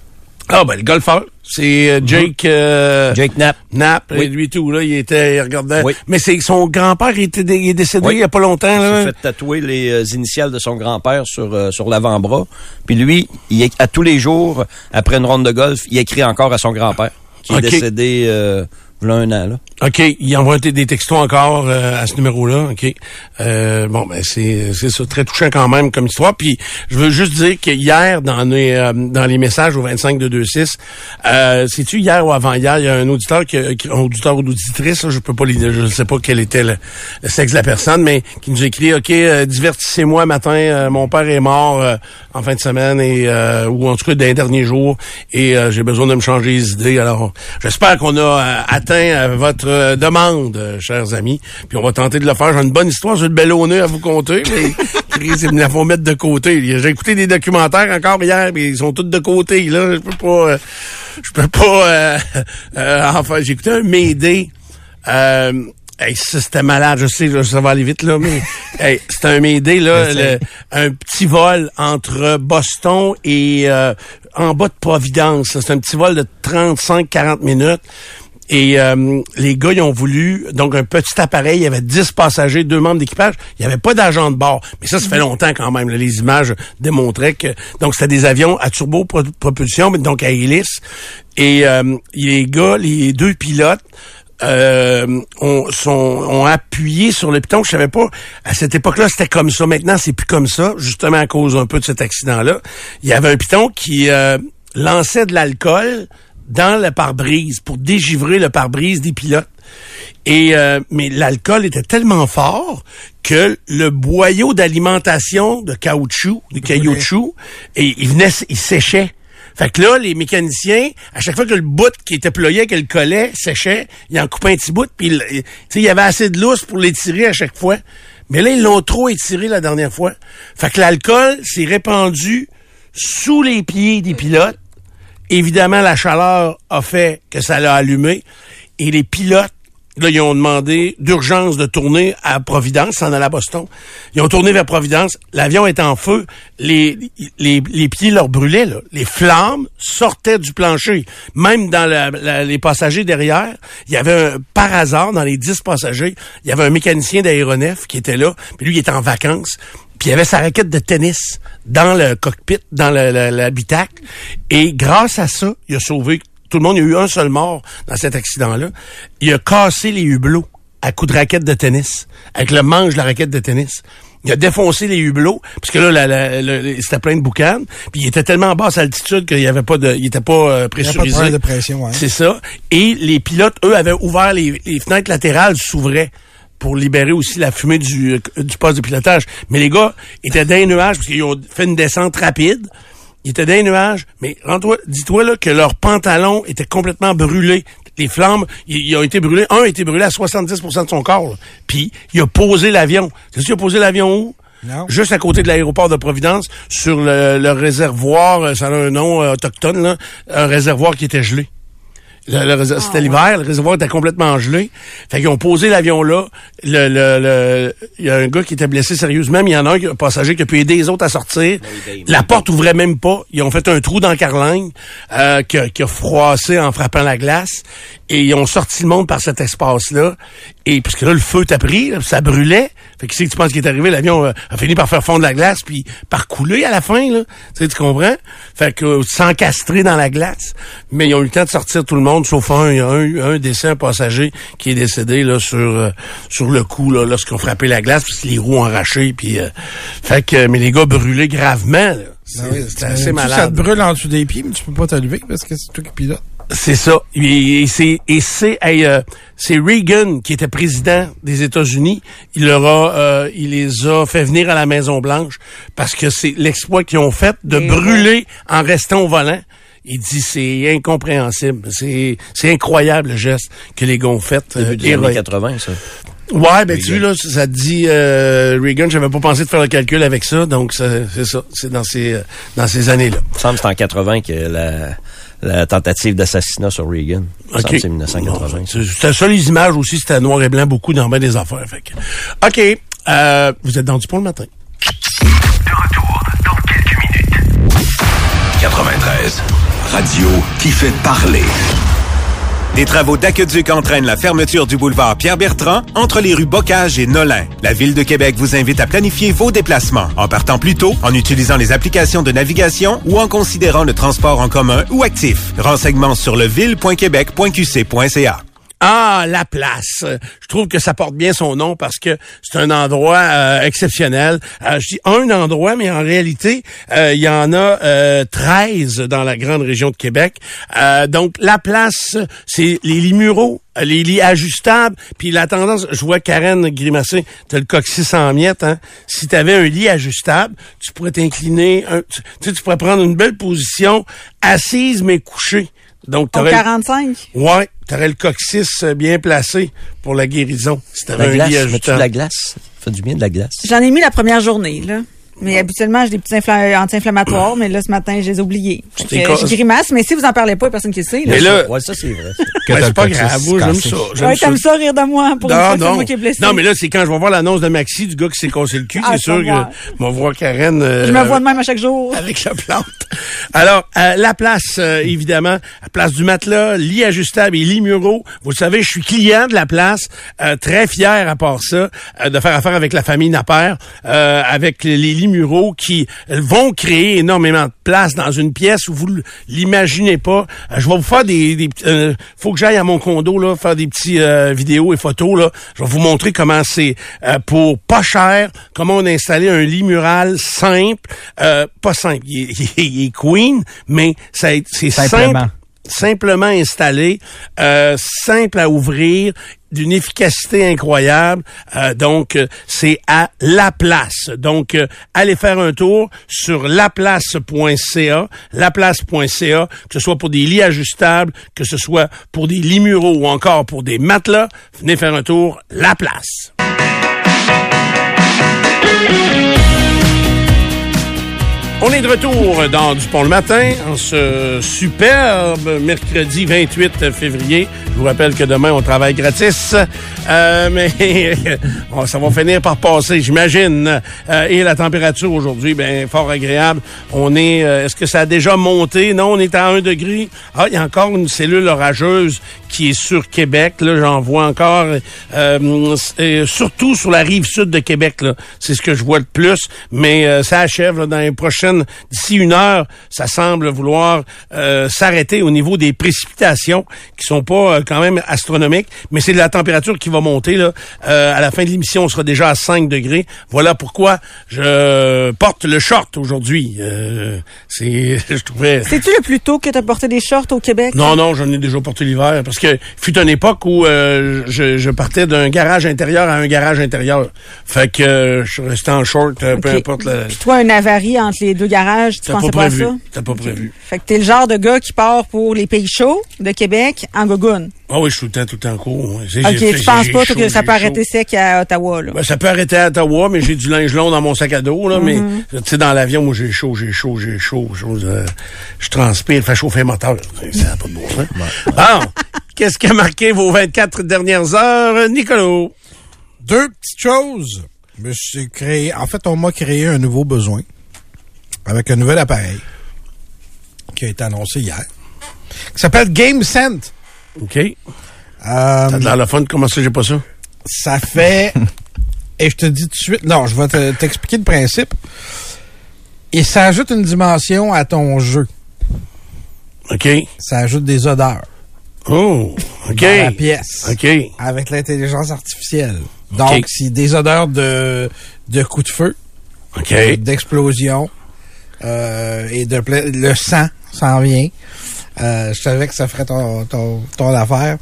ah, ben, le golfeur. C'est euh, Jake... euh, Jake Knapp. Knapp, Oui. lui tout, là, il était, il regardait. Oui. Mais c'est son grand-père, il, était il est décédé Oui. il y a pas longtemps, Il s'est fait tatouer les euh, initiales de son grand-père sur, euh, sur l'avant-bras. Puis lui, il, est- à tous les jours, après une ronde de golf, il écrit encore à son grand-père, qui est décédé euh, v'là un an. Là. OK, il envoie des textos encore euh, à ce numéro-là. OK. Euh, bon, ben c'est c'est ça, très touchant quand même comme histoire. Puis je veux juste dire que hier, dans les euh, dans les messages au 25 de 26, euh, c'est-tu hier ou avant-hier, il y a un auditeur qui, un auditeur ou auditrice, je peux pas les, je ne sais pas quel était le, sexe de la personne, mais qui nous écrit OK, euh, divertissez-moi matin, euh, mon père est mort euh, en fin de semaine et ou en tout cas dans les derniers jours et j'ai besoin de me changer les idées. Alors, j'espère qu'on a atteint euh, votre euh, demande, euh, chers amis. Puis on va tenter de le faire. J'ai une bonne histoire, j'ai le bel honneur à vous conter, mais Chris, il me la faut mettre de côté. J'ai écouté des documentaires encore hier, mais ils sont tous de côté. Là, je peux pas, euh, je peux pas. euh, euh, enfin, j'ai écouté un. Euh, Hey, ça, c'était malade, je sais, là, ça va aller vite, là, mais hey, c'était un Mayday, là, le- un petit vol entre Boston et euh, en bas de Providence. C'est un petit vol de 35-40 minutes. Et euh, les gars, ils ont voulu, donc un petit appareil, il y avait 10 passagers, deux membres d'équipage, il n'y avait pas d'agent de bord. Mais ça, ça fait longtemps quand même. là. les images démontraient que donc c'était des avions à turbo-propulsion, mais donc à hélice. Et euh, les gars, les deux pilotes, euh, ont, sont, ont appuyé sur le piton. Je savais pas, à cette époque-là, c'était comme ça. Maintenant, c'est plus comme ça, justement à cause un peu de cet accident-là. Il y avait un piton qui euh, lançait de l'alcool dans le pare-brise pour dégivrer le pare-brise des pilotes. Et euh, mais l'alcool était tellement fort que le boyau d'alimentation de caoutchouc, de caoutchouc, et il venait, il séchait. Fait que là, les mécaniciens, à chaque fois que le bout qui était ployé, que le collet séchait, ils en coupaient un petit bout, puis il- tu sais, il y avait assez de lousse pour l'étirer à chaque fois. Mais là, ils l'ont trop étiré la dernière fois. Fait que l'alcool s'est répandu sous les pieds des pilotes. Évidemment, la chaleur a fait que ça l'a allumé. Et les pilotes, là, ont demandé d'urgence de tourner à Providence, s'en aller à Boston. Ils ont tourné vers Providence. L'avion est en feu. Les, les, les pieds leur brûlaient. Les flammes sortaient du plancher. Même dans les passagers derrière, il y avait un, par hasard, dans les dix passagers, il y avait un mécanicien d'aéronef qui était là. Puis lui, il était en vacances. Puis il avait sa raquette de tennis dans le cockpit, dans le- le- l'habitacle. Et grâce à ça, il a sauvé tout le monde. Il y a eu un seul mort dans cet accident-là. Il a cassé les hublots à coups de raquette de tennis, avec le manche de la raquette de tennis. Il a défoncé les hublots, parce que là, la- la- le- c'était plein de boucanes. Puis il était tellement à basse altitude qu'il y avait pas de, il était pas euh, Il n'y a pas de pressurisé. pression, ouais. C'est ça. Et les pilotes, eux, avaient ouvert les, les fenêtres latérales s'ouvraient. Pour libérer aussi la fumée du, euh, du poste de pilotage. Mais les gars étaient dans les nuages parce qu'ils ont fait une descente rapide. Ils étaient dans les nuages, mais rends-toi, dis-toi là que leurs pantalons étaient complètement brûlés. Les flammes, ils, ont été brûlés. Un a été brûlé à 70% de son corps. là. Puis il a posé l'avion. Tu sais il a posé l'avion où? Non. Juste à côté de l'aéroport de Providence, sur le, le réservoir, euh, ça a un nom euh, autochtone, là, un réservoir qui était gelé. Le- le réser- C'était l'hiver, le réservoir était complètement gelé. Fait qu'ils ont posé l'avion là. Le, le, le- il y a un gars qui était blessé sérieusement, mais il y en a un, un passager qui a pu aider les autres à sortir. La porte ouvrait même pas. Ils ont fait un trou dans le carlingue euh, qui, a, qui a froissé en frappant la glace. Et ils ont sorti le monde par cet espace-là. Et puisque là, le feu t'a pris, là, ça brûlait. Fait que c'est que tu penses qui est arrivé? L'avion euh, a fini par faire fondre la glace puis par couler à la fin. Là. Tu sais, tu comprends? Fait que euh, s'encastrer dans la glace. Mais ils ont eu le temps de sortir tout le monde, sauf un, un, un décès, un passager qui est décédé là sur euh, sur le coup là, lorsqu'ils ont frappé la glace, parce que les roues ont arraché. Puis, euh, fait que, mais les gars brûlés gravement. là. C'est Ah oui, c'est assez tu- Ça te malade. brûle en dessous des pieds, mais tu peux pas te lever parce que c'est toi qui pilote. C'est ça. Et, c'est et c'est hey, euh, c'est Reagan qui était président des États-Unis. Il leur a euh, il les a fait venir à la Maison Blanche parce que c'est l'exploit qu'ils ont fait de Et brûler en restant au volant. Il dit c'est incompréhensible, c'est c'est incroyable le geste que les gars ont fait. euh, des années héroïque. 80, ça. Ouais, ben tu vois, là, ça te dit euh, Reagan, j'avais pas pensé de faire le calcul avec ça, donc c'est ça, c'est dans ces euh, dans ces années-là. Il me semble c'est en 80 que la, la tentative d'assassinat sur Reagan. Que c'est 1980. Bon, c'est- C'était ça les images aussi, c'était noir et blanc beaucoup dans bien des affaires. Fait que- OK. Euh, vous êtes dans du pont le matin. De retour dans quelques minutes. 93. Radio qui fait parler. Des travaux d'aqueduc entraînent la fermeture du boulevard Pierre-Bertrand entre les rues Bocage et Nolin. La Ville de Québec vous invite à planifier vos déplacements en partant plus tôt, en utilisant les applications de navigation ou en considérant le transport en commun ou actif. Renseignements sur leville.québec.qc.ca. Ah, la place. Je trouve que ça porte bien son nom parce que c'est un endroit euh, exceptionnel. Euh, je dis un endroit, mais en réalité, euh, il y en a euh, 13 dans la grande région de Québec. Donc, la place, c'est les lits muraux, les lits ajustables. Puis la tendance, je vois Karen grimacer, t'as le coccyx en miettes. Hein? Si tu avais un lit ajustable, tu pourrais t'incliner, tu, tu pourrais prendre une belle position, assise mais couchée. Donc, Au t'aurais- 45. Ouais, t'aurais le coccyx euh, bien placé pour la guérison. Si La t'avais un glace, lit mets-tu de la glace? Fait du bien de la glace. J'en ai mis la première journée, là. Mais habituellement, j'ai des petits infla- anti-inflammatoires, mais là, ce matin, je les ai oubliés. Fait que, Je grimace, mais si vous en parlez pas, il y a personne qui le sait. Là. Mais là, Ouais, ça, c'est vrai. Que ouais, t'as c'est pas grave, moi, j'aime ça. j'aime Ouais, ça. t'aimes ça rire de moi pour une Non, fois que c'est non. moi qui est blessé. non, mais là, c'est quand je vais voir l'annonce de Maxi du gars qui s'est cassé le cul, Ah, c'est sûr je vais voir. que va voir Karen. euh, je me vois de même à chaque jour. avec la plante. Alors, euh, la place, euh, évidemment, la place du matelas, lit ajustable et lit muraux. Vous le savez, je suis client de la place, euh, très fier à part ça, euh, de faire affaire avec la famille Napper, euh, avec les lits muraux qui euh, vont créer énormément de place dans une pièce où vous l'imaginez pas. Euh, je vais vous faire des... des euh, faut que j'aille à mon condo, là, faire des petits euh, vidéos et photos, là. Je vais vous montrer comment c'est euh, pour pas cher, comment on a installé un lit mural simple, euh, pas simple, il est, il est- il est queen, mais c'est Simplement. simple, simplement installé, euh, simple à ouvrir, d'une efficacité incroyable. Euh, donc, euh, c'est à La Place. Donc, euh, allez faire un tour sur laplace.ca, laplace.ca, que ce soit pour des lits ajustables, que ce soit pour des lits muraux ou encore pour des matelas. Venez faire un tour, La Place. On est de retour dans Du Pont le matin en ce superbe mercredi 28 février. Vous rappelle que demain, on travaille gratis. Euh, mais bon, ça va finir par passer, j'imagine. Euh, et la température aujourd'hui, ben fort agréable. On est, euh, est-ce que ça a déjà monté? Non, on est à 1 degré. Ah, il y a encore une cellule orageuse qui est sur Québec. Là, j'en vois encore. euh, surtout sur la rive sud de Québec. Là, c'est ce que je vois le plus. Mais euh, ça achève là, dans les prochaines. D'ici une heure, ça semble vouloir euh, s'arrêter au niveau des précipitations qui sont pas quand même astronomique, mais c'est de la température qui va monter. Là. Euh, à la fin de l'émission, on sera déjà à 5 degrés. Voilà pourquoi je porte le short aujourd'hui. Euh, c'est, je trouvais... C'est-tu le plus tôt que tu as porté des shorts au Québec? Non, non, j'en ai déjà porté l'hiver. Parce que fut une époque où euh, je, je partais d'un garage intérieur à un garage intérieur. Fait que euh, je suis resté en short, euh, peu importe la... Puis toi, un avarie entre les deux garages, tu pensais pas pas, à prévu. ça? T'as pas prévu. Fait que t'es le genre de gars qui part pour les pays chauds de Québec en gogoune. Ah oui, je suis tout le temps, tout le temps en cours. ouais. C'est- OK, j'ai- tu j'ai- penses pas chaud, que ça peut chaud. arrêter sec à Ottawa, là? Ben, ça peut arrêter à Ottawa, mais j'ai du linge long dans mon sac à dos, là, Mhm. mais, tu sais, dans l'avion, moi, j'ai chaud, j'ai chaud, j'ai chaud, chose, euh, je transpire, fait chauffer le moteur. Ça n'a pas de bon sens. Bon, qu'est-ce qui a marqué vos 24 dernières heures, Nicolas? Deux petites choses. Je me suis créé, en fait, on m'a créé un nouveau besoin avec un nouvel appareil qui a été annoncé hier, qui s'appelle GameSense. OK. Euh, T'as de comment ça, j'ai pas ça? ça fait, et je te dis tout de suite, non, je vais te- t'expliquer le principe. Et ça ajoute une dimension à ton jeu. OK. Ça ajoute des odeurs Oh, OK. dans la pièce. OK. Avec l'intelligence artificielle. Donc, OK. c'est des odeurs de, de coups de feu, OK. d'explosion, euh, et de le sang s'en vient. Euh, je savais que ça ferait ton, ton, ton affaire.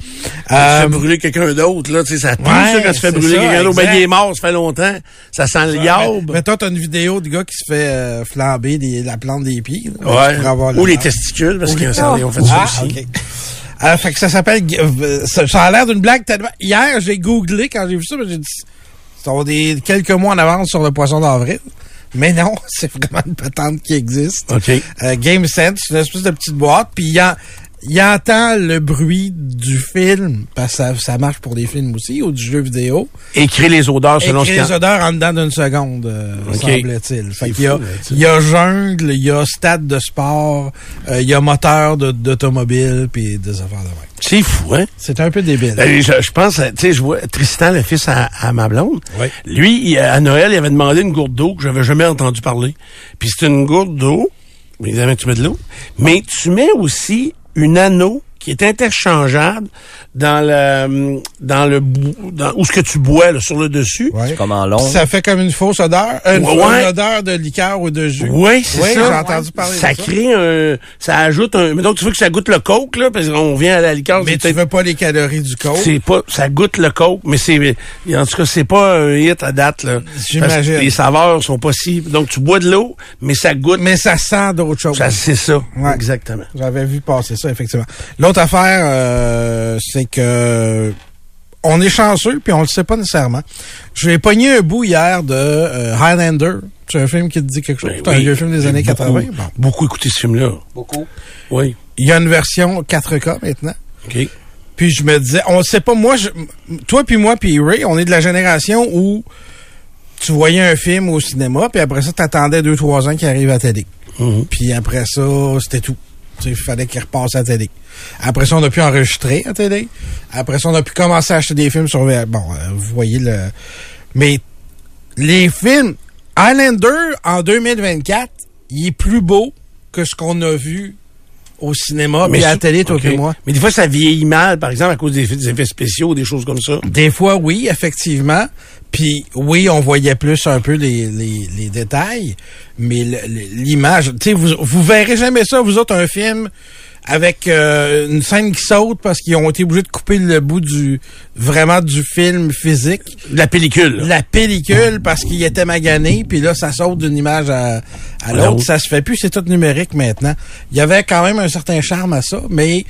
Tu Euh, fais brûler quelqu'un d'autre, là, tu sais, ça pue, ouais, ça, quand tu fais brûler quelqu'un d'autre. Ben, il est mort, ça fait longtemps. Ça sent le yaube. Mettons, t'as une vidéo du gars qui se fait euh, flamber des- la plante des pieds. là. Tu Ouais. pourrais avoir Ou les testicules, parce Ou que les- ça, ils ont fait ça Ah, aussi. ok. Euh, fait que ça s'appelle. euh, Ça, ça a l'air d'une blague tellement. Hier, j'ai googlé quand j'ai vu ça, mais j'ai dit. Va des quelques mois en avance sur le poisson d'avril. Mais non, c'est vraiment une patente qui existe. OK. Euh, GameSense, c'est une espèce de petite boîte, puis il en- il entend le bruit du film, parce que ça, ça marche pour des films aussi, ou du jeu vidéo. Et créer les odeurs selon ce les qu'il y a. odeurs en dedans d'une seconde, euh, semble-t-il. Fait qu'il y a, il y a jungle, il y a stade de sport, euh, il y a moteur de- d'automobile, puis des affaires de même. C'est fou, hein? C'est un peu débile. Ben, je, je pense, tu sais, je vois Tristan, le fils à, à ma blonde. Oui. Lui, il- à Noël, il avait demandé une gourde d'eau que j'avais jamais entendu parler. Puis c'est une gourde d'eau, évidemment, tu mets de l'eau, mais tu mets aussi une anneau qui est interchangeable dans le dans le dans où ce que tu bois là, sur le dessus. Ouais. Comme en long. Ça fait comme une fausse odeur, une, Ouais, une odeur de liqueur ou de jus. Oui, c'est Oui, ça. j'ai entendu parler ça de ça. crée un ça ajoute un mais donc tu veux que ça goûte le coke là parce qu'on vient à la liqueur Mais tu veux pas les calories du coke. c'est pas ça goûte le coke mais c'est en tout cas c'est pas un hit à date là J'imagine. Les saveurs sont pas si donc tu bois de l'eau mais ça goûte Mais ça sent d'autres choses. ça c'est ça Ouais. exactement J'avais vu passer ça, effectivement. L'autre affaire, euh, c'est que on est chanceux, puis on le sait pas nécessairement. J'ai pogné un bout hier de euh, Highlander. C'est un film qui te dit quelque chose? Ben c'est un vieux film des années beaucoup, 80. Bon. beaucoup écouté ce film là Beaucoup. oui Il y a une version 4K maintenant. ok Puis je me disais, on sait pas, moi, je- toi puis moi puis Ray, on est de la génération où tu voyais un film au cinéma, puis après ça, t'attendais deux, trois ans qu'il arrive à télé. Mhm. Puis après ça, c'était tout. Il fallait qu'il repasse à la télé. Après ça, on a pu enregistrer à la télé. Après ça, on a pu commencer à acheter des films sur... Bon, euh, vous voyez le... Mais les films... Highlander, en 2024, il est plus beau que ce qu'on a vu au cinéma mais à la télé, toi ok. et moi. mais des fois ça vieillit mal par exemple à cause des, effets- des effets spéciaux des choses comme ça Des fois, oui, effectivement. Puis oui, on voyait plus un peu les, les, les détails, mais l'image, tu sais, vous, vous verrez jamais ça, vous autres, un film avec euh, une scène qui saute parce qu'ils ont été obligés de couper le bout du vraiment du film physique, la pellicule la pellicule parce qu'il était magané, puis là ça saute d'une image à, à l'autre, l'autre. ça se fait plus, c'est tout numérique maintenant. Il y avait quand même un certain charme à ça, mais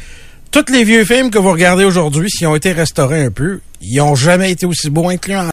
tous les vieux films que vous regardez aujourd'hui, s'ils ont été restaurés un peu, ils ont jamais été aussi beaux incluant